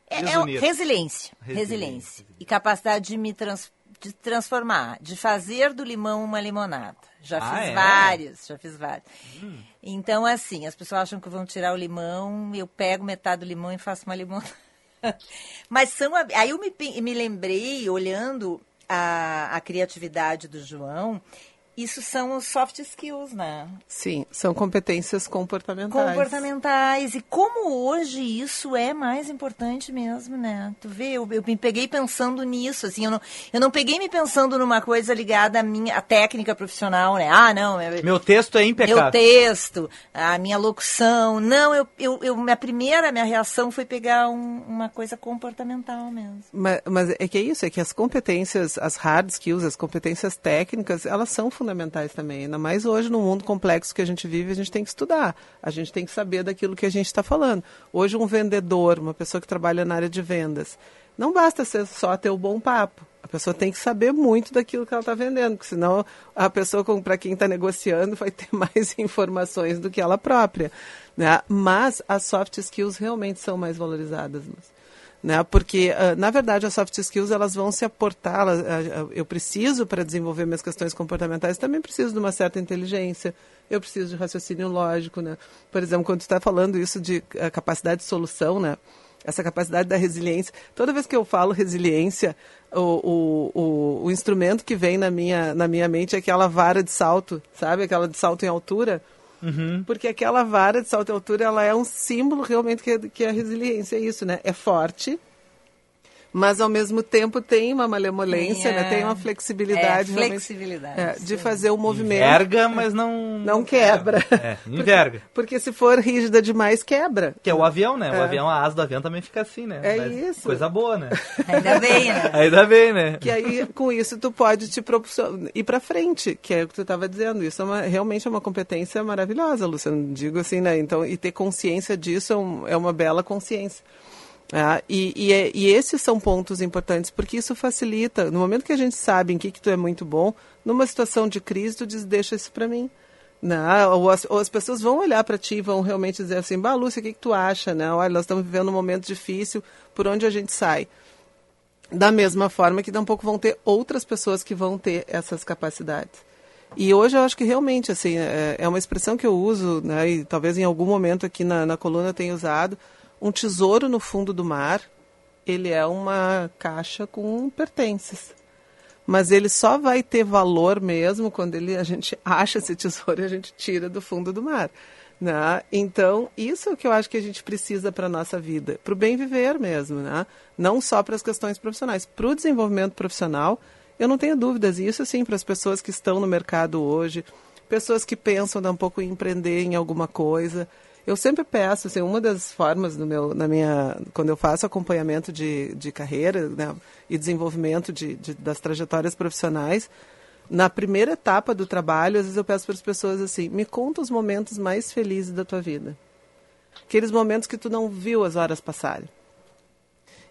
é, é resiliência. resiliência, resiliência e capacidade de me trans, de transformar, de fazer do limão uma limonada. Já ah, fiz é? vários, já fiz vários. Hum. Então assim, as pessoas acham que vão tirar o limão, eu pego metade do limão e faço uma limonada. Mas são. Aí eu me, me lembrei, olhando a, a criatividade do João, isso são os soft skills, né? Sim, são competências comportamentais. Comportamentais. E como hoje isso é mais importante mesmo, né? Tu vê, eu, eu me peguei pensando nisso, assim, eu não, eu não peguei me pensando numa coisa ligada à minha à técnica profissional, né? Ah, não. Eu, meu texto é impecável. Meu texto, a minha locução. Não, eu, eu, eu minha primeira, minha reação foi pegar um, uma coisa comportamental mesmo. Mas, mas é que é isso, é que as competências, as hard skills, as competências técnicas, elas são fundamentais também. Ainda mais hoje, no mundo complexo que a gente vive, a gente tem que estudar. A gente tem que saber daquilo que a gente está falando. Hoje, um vendedor, uma pessoa que trabalha na área de vendas, não basta ser só ter o bom papo. A pessoa tem que saber muito daquilo que ela está vendendo, porque senão a pessoa, para quem está negociando, vai ter mais informações do que ela própria. Né? Mas as soft skills realmente são mais valorizadas né? Porque uh, na verdade as soft skills elas vão se aportar. Elas, uh, eu preciso para desenvolver minhas questões comportamentais também preciso de uma certa inteligência. Eu preciso de raciocínio lógico, né? Por exemplo, quando está falando isso de capacidade de solução, né? Essa capacidade da resiliência. Toda vez que eu falo resiliência, o, o, o, o instrumento que vem na minha, na minha mente é aquela vara de salto, sabe? Aquela de salto em altura Uhum. Porque aquela vara de salto e altura, ela é um símbolo realmente que é, que é a resiliência, é isso, né? É forte, mas ao mesmo tempo tem uma malemolência, é. né? tem uma flexibilidade. É, flexibilidade. É, de fazer o movimento. Enverga, mas não. Não quebra. É, enverga. Porque, porque, se for rígida demais, quebra. Que é o avião, né? O é. avião, a asa do avião também fica assim, né? É mas isso. Coisa boa, né? Ainda bem, né? Ainda bem, né? Que aí, com isso, tu pode te propulsionar, ir pra frente, que é o que tu estava dizendo. Isso é uma, realmente é uma competência maravilhosa, Luciano. Digo assim, né? Então, e ter consciência disso é, é uma bela consciência. É, e, e, é, e, esses são pontos importantes, porque isso facilita. No momento que a gente sabe em que, que tu é muito bom, numa situação de crise, tu diz, deixa isso para mim. Né? Ou, as, ou as pessoas vão olhar para ti e vão realmente dizer assim, bah, Lúcia, o que, que tu acha? Né? Olha, nós estamos vivendo um momento difícil, por onde a gente sai? Da mesma forma que tampouco vão ter outras pessoas que vão ter essas capacidades. E hoje eu acho que realmente, assim, é, é uma expressão que eu uso, né, e talvez em algum momento aqui na, na coluna tenha usado, um tesouro no fundo do mar, ele é uma caixa com pertences. mas ele só vai ter valor mesmo quando ele, a gente acha esse tesouro e a gente tira do fundo do mar. Né? Então, isso é o que eu acho que a gente precisa para a nossa vida, para o bem viver mesmo, né? não só para as questões profissionais. Para o desenvolvimento profissional, eu não tenho dúvidas, e isso sim para as pessoas que estão no mercado hoje, pessoas que pensam um pouco em empreender em alguma coisa. Eu sempre peço, assim, uma das formas no meu, na minha, quando eu faço acompanhamento de, de carreira né, e desenvolvimento de, de, das trajetórias profissionais, na primeira etapa do trabalho, às vezes eu peço para as pessoas assim, me conta os momentos mais felizes da tua vida. Aqueles momentos que tu não viu as horas passarem.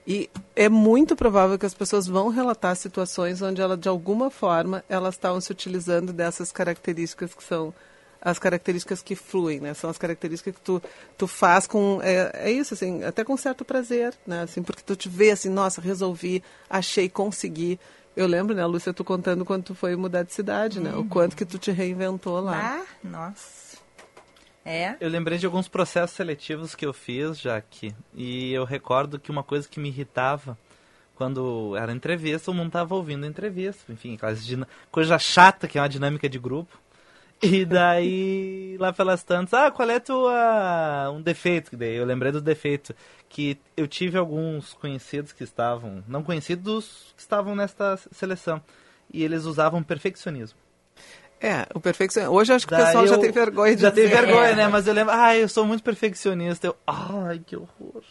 E é muito provável que as pessoas vão relatar situações onde ela, de alguma forma, elas estavam se utilizando dessas características que são as características que fluem, né? São as características que tu, tu faz com é, é isso assim, até com certo prazer, né? Assim, porque tu te vê assim, nossa, resolvi, achei, consegui. Eu lembro, né, Lúcia, tu contando quando tu foi mudar de cidade, né? O quanto que tu te reinventou lá. Ah, nossa. É. Eu lembrei de alguns processos seletivos que eu fiz, já aqui. E eu recordo que uma coisa que me irritava quando era entrevista, eu não estava ouvindo a entrevista. Enfim, coisa chata que é uma dinâmica de grupo. E daí, lá pelas tantas, ah, qual é tua. um defeito? Daí eu lembrei do defeito. Que eu tive alguns conhecidos que estavam. não conhecidos que estavam nesta seleção. E eles usavam perfeccionismo. É, o perfeccionismo. Hoje acho que Daí o pessoal eu, já tem vergonha de Já dizer. tem vergonha, né? Mas eu lembro, ah, eu sou muito perfeccionista. Eu, ai, que horror.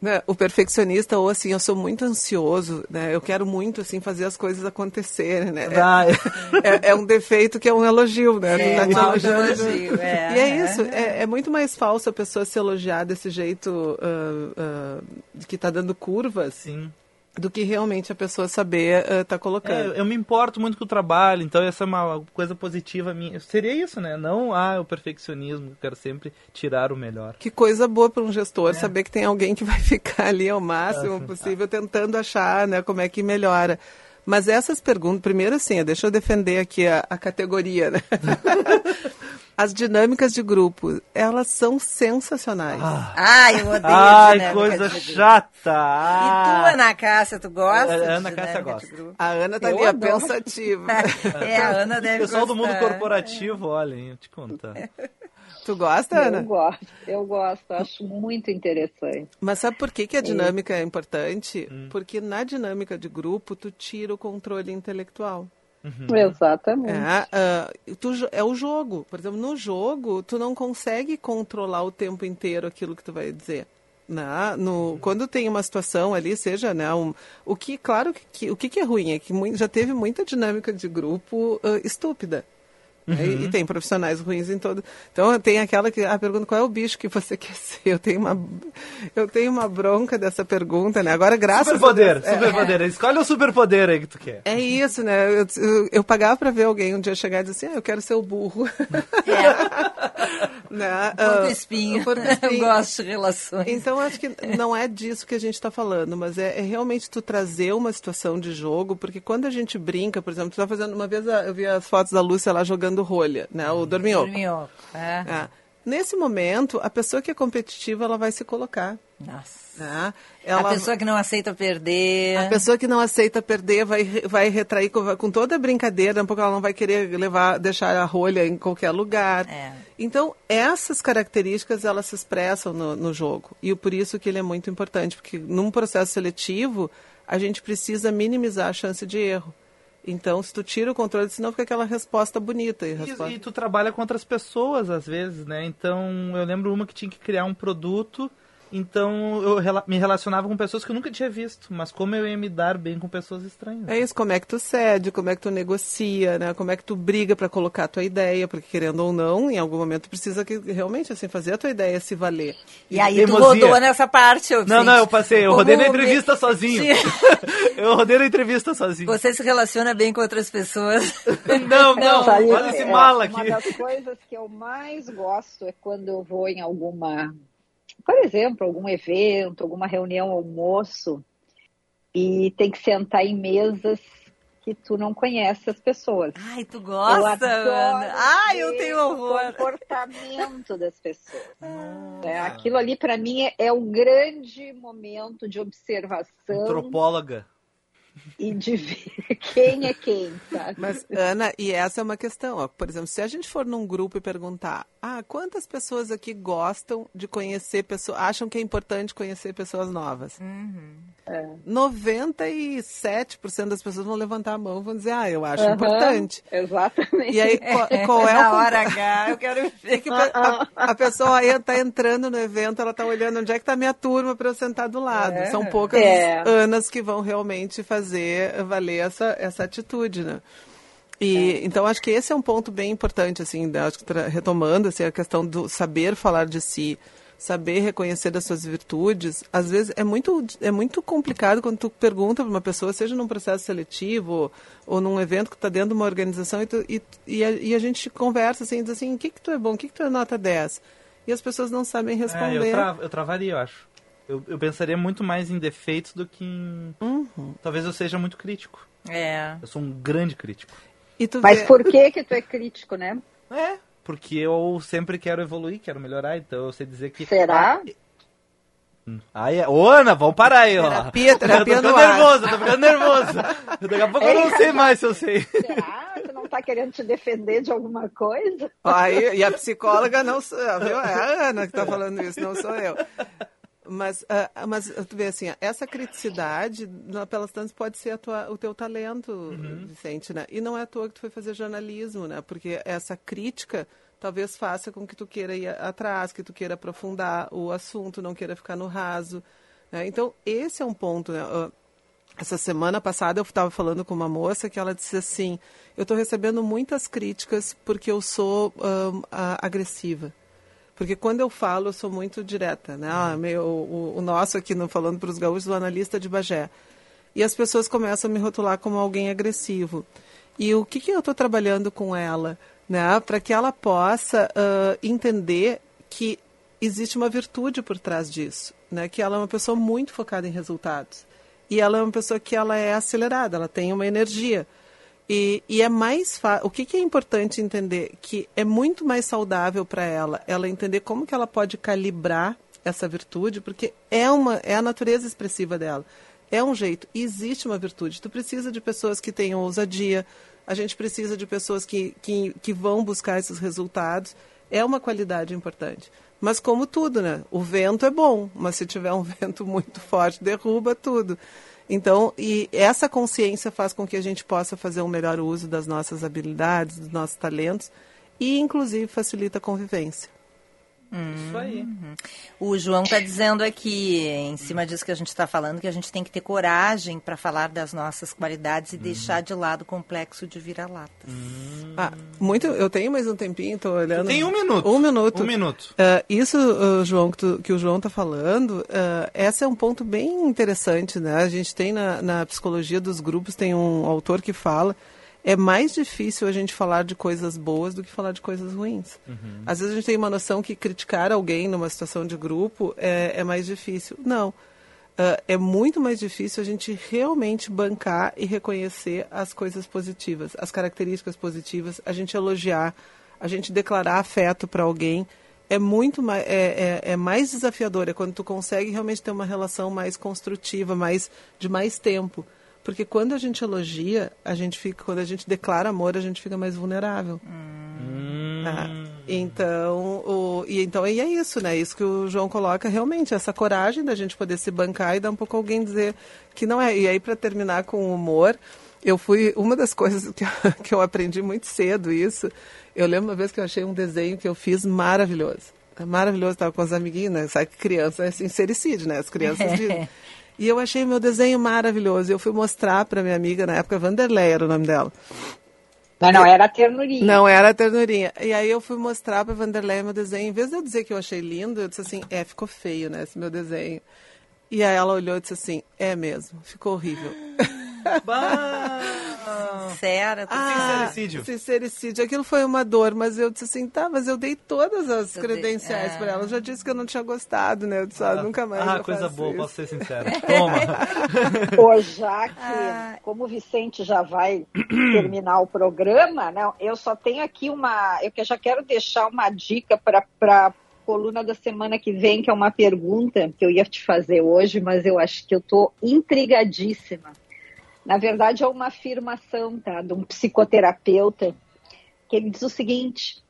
Né, o perfeccionista ou assim eu sou muito ansioso né eu quero muito assim fazer as coisas acontecerem né. Ah, é, é, um defeito que é um elogio né é, tá um elogio, é, e é isso é, é, muito mais falso a pessoa se elogiar desse jeito uh, uh, que está dando curvas sim do que realmente a pessoa saber uh, tá colocando. É, eu me importo muito com o trabalho, então essa é uma coisa positiva minha. Seria isso, né? Não ah, o perfeccionismo, eu quero sempre tirar o melhor. Que coisa boa para um gestor é. saber que tem alguém que vai ficar ali ao máximo possível tentando achar, né, como é que melhora. Mas essas perguntas, primeiro assim, deixa eu defender aqui a, a categoria, né? As dinâmicas de grupo, elas são sensacionais. Ah, Ai, eu odeio Ai, coisa chata. Ah. E tu, Ana Cássia, tu gosta? A, Ana Cássia gosta. A Ana tá eu ali, adoro. pensativa. é, a Ana deve O pessoal gostar. do mundo corporativo, olha, eu te contar. Tu gosta, Ana? Eu gosto, eu gosto, acho muito interessante. Mas sabe por que, que a dinâmica é, é importante? Hum. Porque na dinâmica de grupo, tu tira o controle intelectual. Uhum. Exatamente. É, uh, tu, é o jogo. Por exemplo, no jogo, tu não consegue controlar o tempo inteiro aquilo que tu vai dizer. Né? No, uhum. Quando tem uma situação ali, seja, né, um, o que, claro, que, o que, que é ruim é que muito, já teve muita dinâmica de grupo uh, estúpida. Uhum. E, e, tem profissionais ruins em todo. Então tem aquela que a pergunta qual é o bicho que você quer ser. Eu tenho uma eu tenho uma bronca dessa pergunta, né? Agora graças superpoder, a Deus, superpoder. É. Escolhe o superpoder aí que tu quer. É isso, né? Eu, eu, eu pagava para ver alguém um dia chegar e dizer assim, ah, eu quero ser o burro. É. né? Porco espinho. Uh, espinho. Eu gosto de relações. Então acho que não é disso que a gente está falando, mas é, é, realmente tu trazer uma situação de jogo, porque quando a gente brinca, por exemplo, tu tá fazendo uma vez eu vi as fotos da Lúcia lá jogando rolha, né? O dorminhoco. Dorminhoco, é. é. Nesse momento, a pessoa que é competitiva, ela vai se colocar. Nossa. Né? Ela, a pessoa que não aceita perder. A pessoa que não aceita perder vai, vai retrair com, com toda a brincadeira, porque ela não vai querer levar, deixar a rolha em qualquer lugar. É. Então, essas características, elas se expressam no, no jogo. E por isso que ele é muito importante, porque num processo seletivo, a gente precisa minimizar a chance de erro. Então, se tu tira o controle, senão fica aquela resposta bonita. E, resposta... e, e tu trabalha com outras pessoas, às vezes, né? Então, eu lembro uma que tinha que criar um produto então eu me relacionava com pessoas que eu nunca tinha visto, mas como eu ia me dar bem com pessoas estranhas. É isso, como é que tu cede, como é que tu negocia, né? Como é que tu briga para colocar a tua ideia, porque querendo ou não, em algum momento precisa que realmente assim fazer a tua ideia se valer. E, e aí tu rodou nessa parte, eu Não, não, eu passei, eu como rodei na entrevista me... sozinho. eu rodei na entrevista sozinho. Você se relaciona bem com outras pessoas? não, não, não olha esse mala aqui. Uma das coisas que eu mais gosto é quando eu vou em alguma por exemplo, algum evento, alguma reunião, almoço, e tem que sentar em mesas que tu não conhece as pessoas. Ai, tu gosta, Ana? Ai, eu tenho horror. O comportamento das pessoas. É, aquilo ali, para mim, é, é um grande momento de observação. Antropóloga. e de ver quem é quem, sabe? Mas, Ana, e essa é uma questão. Ó. Por exemplo, se a gente for num grupo e perguntar, ah, quantas pessoas aqui gostam de conhecer pessoas, acham que é importante conhecer pessoas novas? Uhum. É. 97% das pessoas vão levantar a mão e vão dizer, ah, eu acho Aham, importante. Exatamente. E aí, qual, qual é Na o... hora H, eu quero ver. É que a, a pessoa aí tá entrando no evento, ela tá olhando onde é que tá a minha turma para eu sentar do lado. É. São poucas É. Anas que vão realmente fazer valer essa, essa atitude, né? E, Então, acho que esse é um ponto bem importante, assim, né? acho que retomando assim, a questão do saber falar de si, saber reconhecer das suas virtudes, às vezes é muito, é muito complicado quando tu pergunta para uma pessoa, seja num processo seletivo ou, ou num evento que está dentro de uma organização e, tu- e, e, a, e a gente conversa assim, diz assim, o que que tu é bom, o que que tu é nota 10? E as pessoas não sabem É, responder. eu, tra eu travaria, eu acho. Eu, eu pensaria muito mais em defeitos do que em. Uhum. Talvez eu seja muito crítico. É. Eu sou um grande crítico. E tu Mas vê- por que que tu é crítico, né? É, porque eu sempre quero evoluir, quero melhorar, então eu sei dizer que. Será? Aí, é- ô Ana, vamos parar aí, ó. Terapia, terapia eu tô ficando nervoso, eu tô ficando nervoso. Daqui a pouco eu não sei mais se eu sei. Será? Tu não tá querendo te defender de alguma coisa? Aí, e a psicóloga não sou eu, viu? É a Ana que está falando isso, não sou eu. Mas, ah, mas tu vê assim, essa criticidade, pelas tantas, pode ser a tua- o teu talento, Vicente, né? E não é à toa que tu foi fazer jornalismo, né? Porque essa crítica talvez faça com que tu queira ir atrás, que tu queira aprofundar o assunto, não queira ficar no raso. né? Então, esse é um ponto, né? Ah, essa semana passada eu estava falando com uma moça que ela disse assim: eu estou recebendo muitas críticas porque eu sou a- agressiva. Porque quando eu falo, eu sou muito direta, né? Ah, meu, o, o nosso aqui, no, falando para os gaúchos, o analista de Bagé. E as pessoas começam a me rotular como alguém agressivo. E o que, que eu estou trabalhando com ela? Né? Para que ela possa ah, entender que existe uma virtude por trás disso. Né? Que ela é uma pessoa muito focada em resultados. E ela é uma pessoa que ela é acelerada, ela tem uma energia. E, e é mais fácil. O que, que é importante entender? Que é muito mais saudável para ela, ela entender como que ela pode calibrar essa virtude, porque é, uma, é a natureza expressiva dela. É um jeito. Existe uma virtude. Tu precisa de pessoas que tenham ousadia, a gente precisa de pessoas que, que, que vão buscar esses resultados. É uma qualidade importante. Mas como tudo, né? O vento é bom, mas se tiver um vento muito forte, derruba tudo. Então, e essa consciência faz com que a gente possa fazer um melhor uso das nossas habilidades, dos nossos talentos e, inclusive, facilita a convivência. Isso aí. Uhum. O João está dizendo aqui, em cima disso que a gente está falando, que a gente tem que ter coragem para falar das nossas qualidades e deixar de lado o complexo de vira-latas. Ah, muito, eu tenho mais um tempinho, estou olhando. Tem um minuto. Um minuto. Um minuto. Ah, isso, ah, João, que, tu- que o João está falando, ah, esse é um ponto bem interessante, né? A gente tem na, na psicologia dos grupos, tem um autor que fala, é mais difícil a gente falar de coisas boas do que falar de coisas ruins. Às vezes a gente tem uma noção que criticar alguém numa situação de grupo é, é mais difícil. Não. Ah, é muito mais difícil a gente realmente bancar e reconhecer as coisas positivas, as características positivas, a gente elogiar, a gente declarar afeto para alguém. É muito mais, é, é, é mais desafiador, é quando tu consegue realmente ter uma relação mais construtiva, mais de mais tempo. Porque quando a gente elogia, a gente fica, quando a gente declara amor, a gente fica mais vulnerável. Ah, então, o, e então e é isso, né? Isso que o João coloca realmente, essa coragem da gente poder se bancar e dar um pouco alguém dizer que não é. E aí, para terminar com o humor, eu fui. Uma das coisas que, eu- que eu aprendi muito cedo isso, eu lembro uma vez que eu achei um desenho que eu fiz maravilhoso. Maravilhoso, estava com as amiguinhas, né? Sabe que criança é sincericídio, né? As crianças dizem. E eu achei meu desenho maravilhoso. Eu fui mostrar para minha amiga, na época, Vanderlei era o nome dela. Mas não era ternurinha. Não era a ternurinha. E aí eu fui mostrar para Vanderlei meu desenho. Em vez de eu dizer que eu achei lindo, eu disse assim: é, ficou feio, né, esse meu desenho. E aí ela olhou e disse assim: é mesmo, ficou horrível. Sério? Ah, Sincericídio. Sincericídio. Aquilo foi uma dor, mas eu disse assim, tá, mas eu dei todas as Eu dei- credenciais é. para ela. Eu já disse que eu não tinha gostado, né? Eu disse, ah, nunca mais Ah, eu coisa faço boa, isso. posso ser sincero. Toma. Ô, já que, Ah. como o Vicente já vai terminar o programa, não, eu só tenho aqui uma. Eu que já quero deixar uma dica para a coluna da semana que vem, que é uma pergunta que eu ia te fazer hoje, mas eu acho que eu estou intrigadíssima. Na verdade, é uma afirmação tá, de um psicoterapeuta que ele diz o seguinte: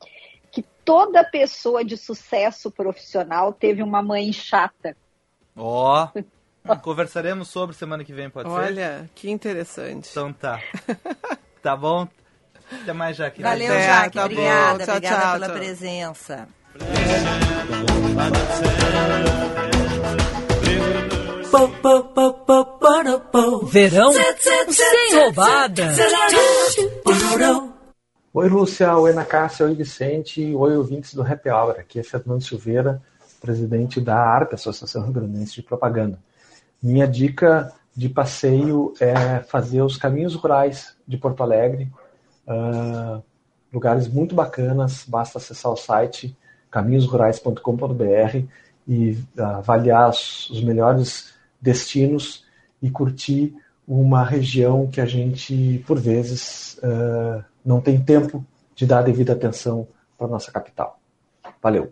que toda pessoa de sucesso profissional teve uma mãe chata. Ó, oh, conversaremos sobre semana que vem, pode Olha, ser? Olha, que interessante. Então tá. tá bom? Até mais, Jaque. Valeu, É, Jaque. tá obrigada, bom. Tchau, obrigada tchau, pela tchau. presença. Verão sem roubada. Oi, Lúcia. Oi, Ana Cássia. Oi, Vicente. Oi, ouvintes do Happy Hour. Aqui é Fernando Silveira, presidente da ARP, Associação Rio Grandense de Propaganda. Minha dica de passeio é fazer os caminhos rurais de Porto Alegre. Uh, lugares muito bacanas, basta acessar o site caminhosrurais.com.br e avaliar os, os melhores destinos e curtir uma região que a gente, por vezes, uh, não tem tempo de dar a devida atenção para nossa capital. Valeu!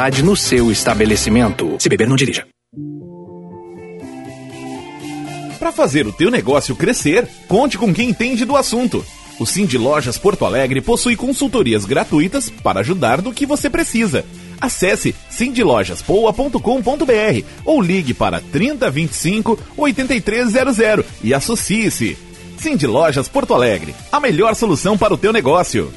no seu estabelecimento. Se beber, não dirija. Para fazer o teu negócio crescer, conte com quem entende do assunto. O Cindy Lojas Porto Alegre possui consultorias gratuitas para ajudar no que você precisa. Acesse cindylojaspoa.com.br ou ligue para 3025 8300 e associe-se. Cindy Lojas Porto Alegre, a melhor solução para o teu negócio.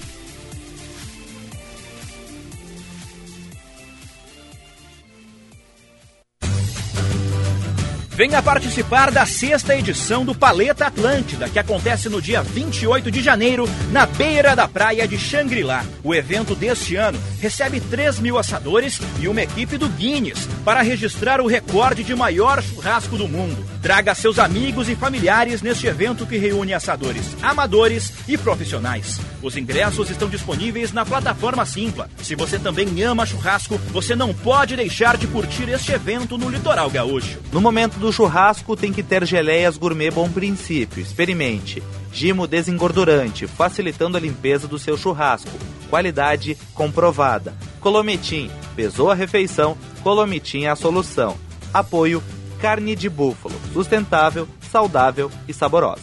Venha participar da sexta edição do Paleta Atlântida, que acontece no dia 28 de janeiro, na beira da praia de Xangri-Lá. O evento deste ano recebe 3 mil assadores e uma equipe do Guinness para registrar o recorde de maior churrasco do mundo. Traga seus amigos e familiares neste evento que reúne assadores amadores e profissionais. Os ingressos estão disponíveis na plataforma Simpla. Se você também ama churrasco, você não pode deixar de curtir este evento no Litoral Gaúcho. No momento do churrasco tem que ter geleias gourmet bom princípio. Experimente. Gimo desengordurante, facilitando a limpeza do seu churrasco. Qualidade comprovada. Colometim. Pesou a refeição, Colometim é a solução. Apoio carne de búfalo. Sustentável, saudável e saborosa.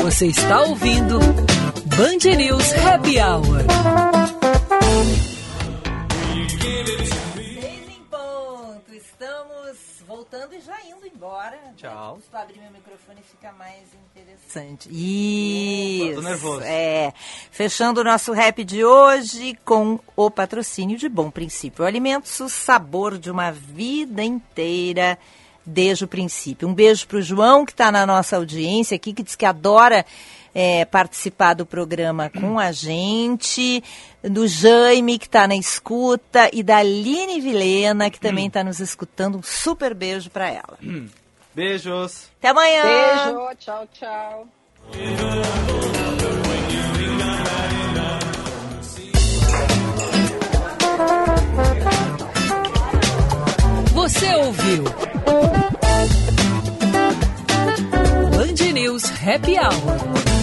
Você está ouvindo Band News Happy Hour. Voltando e já indo embora. Tchau. Se tu abrir meu microfone fica mais interessante. Isso. Tô nervoso. É. Fechando o nosso rap de hoje com o patrocínio de Bom Princípio Alimentos, o sabor de uma vida inteira desde o princípio. Um beijo para o João, que está na nossa audiência aqui, que diz que adora é, participar do programa com a gente, do Jaime, que está na escuta, e da Aline Vilena, que também está nos escutando. Um super beijo para ela. Beijos. Até amanhã. Beijo, tchau, tchau. Você ouviu? Band News Happy Hour.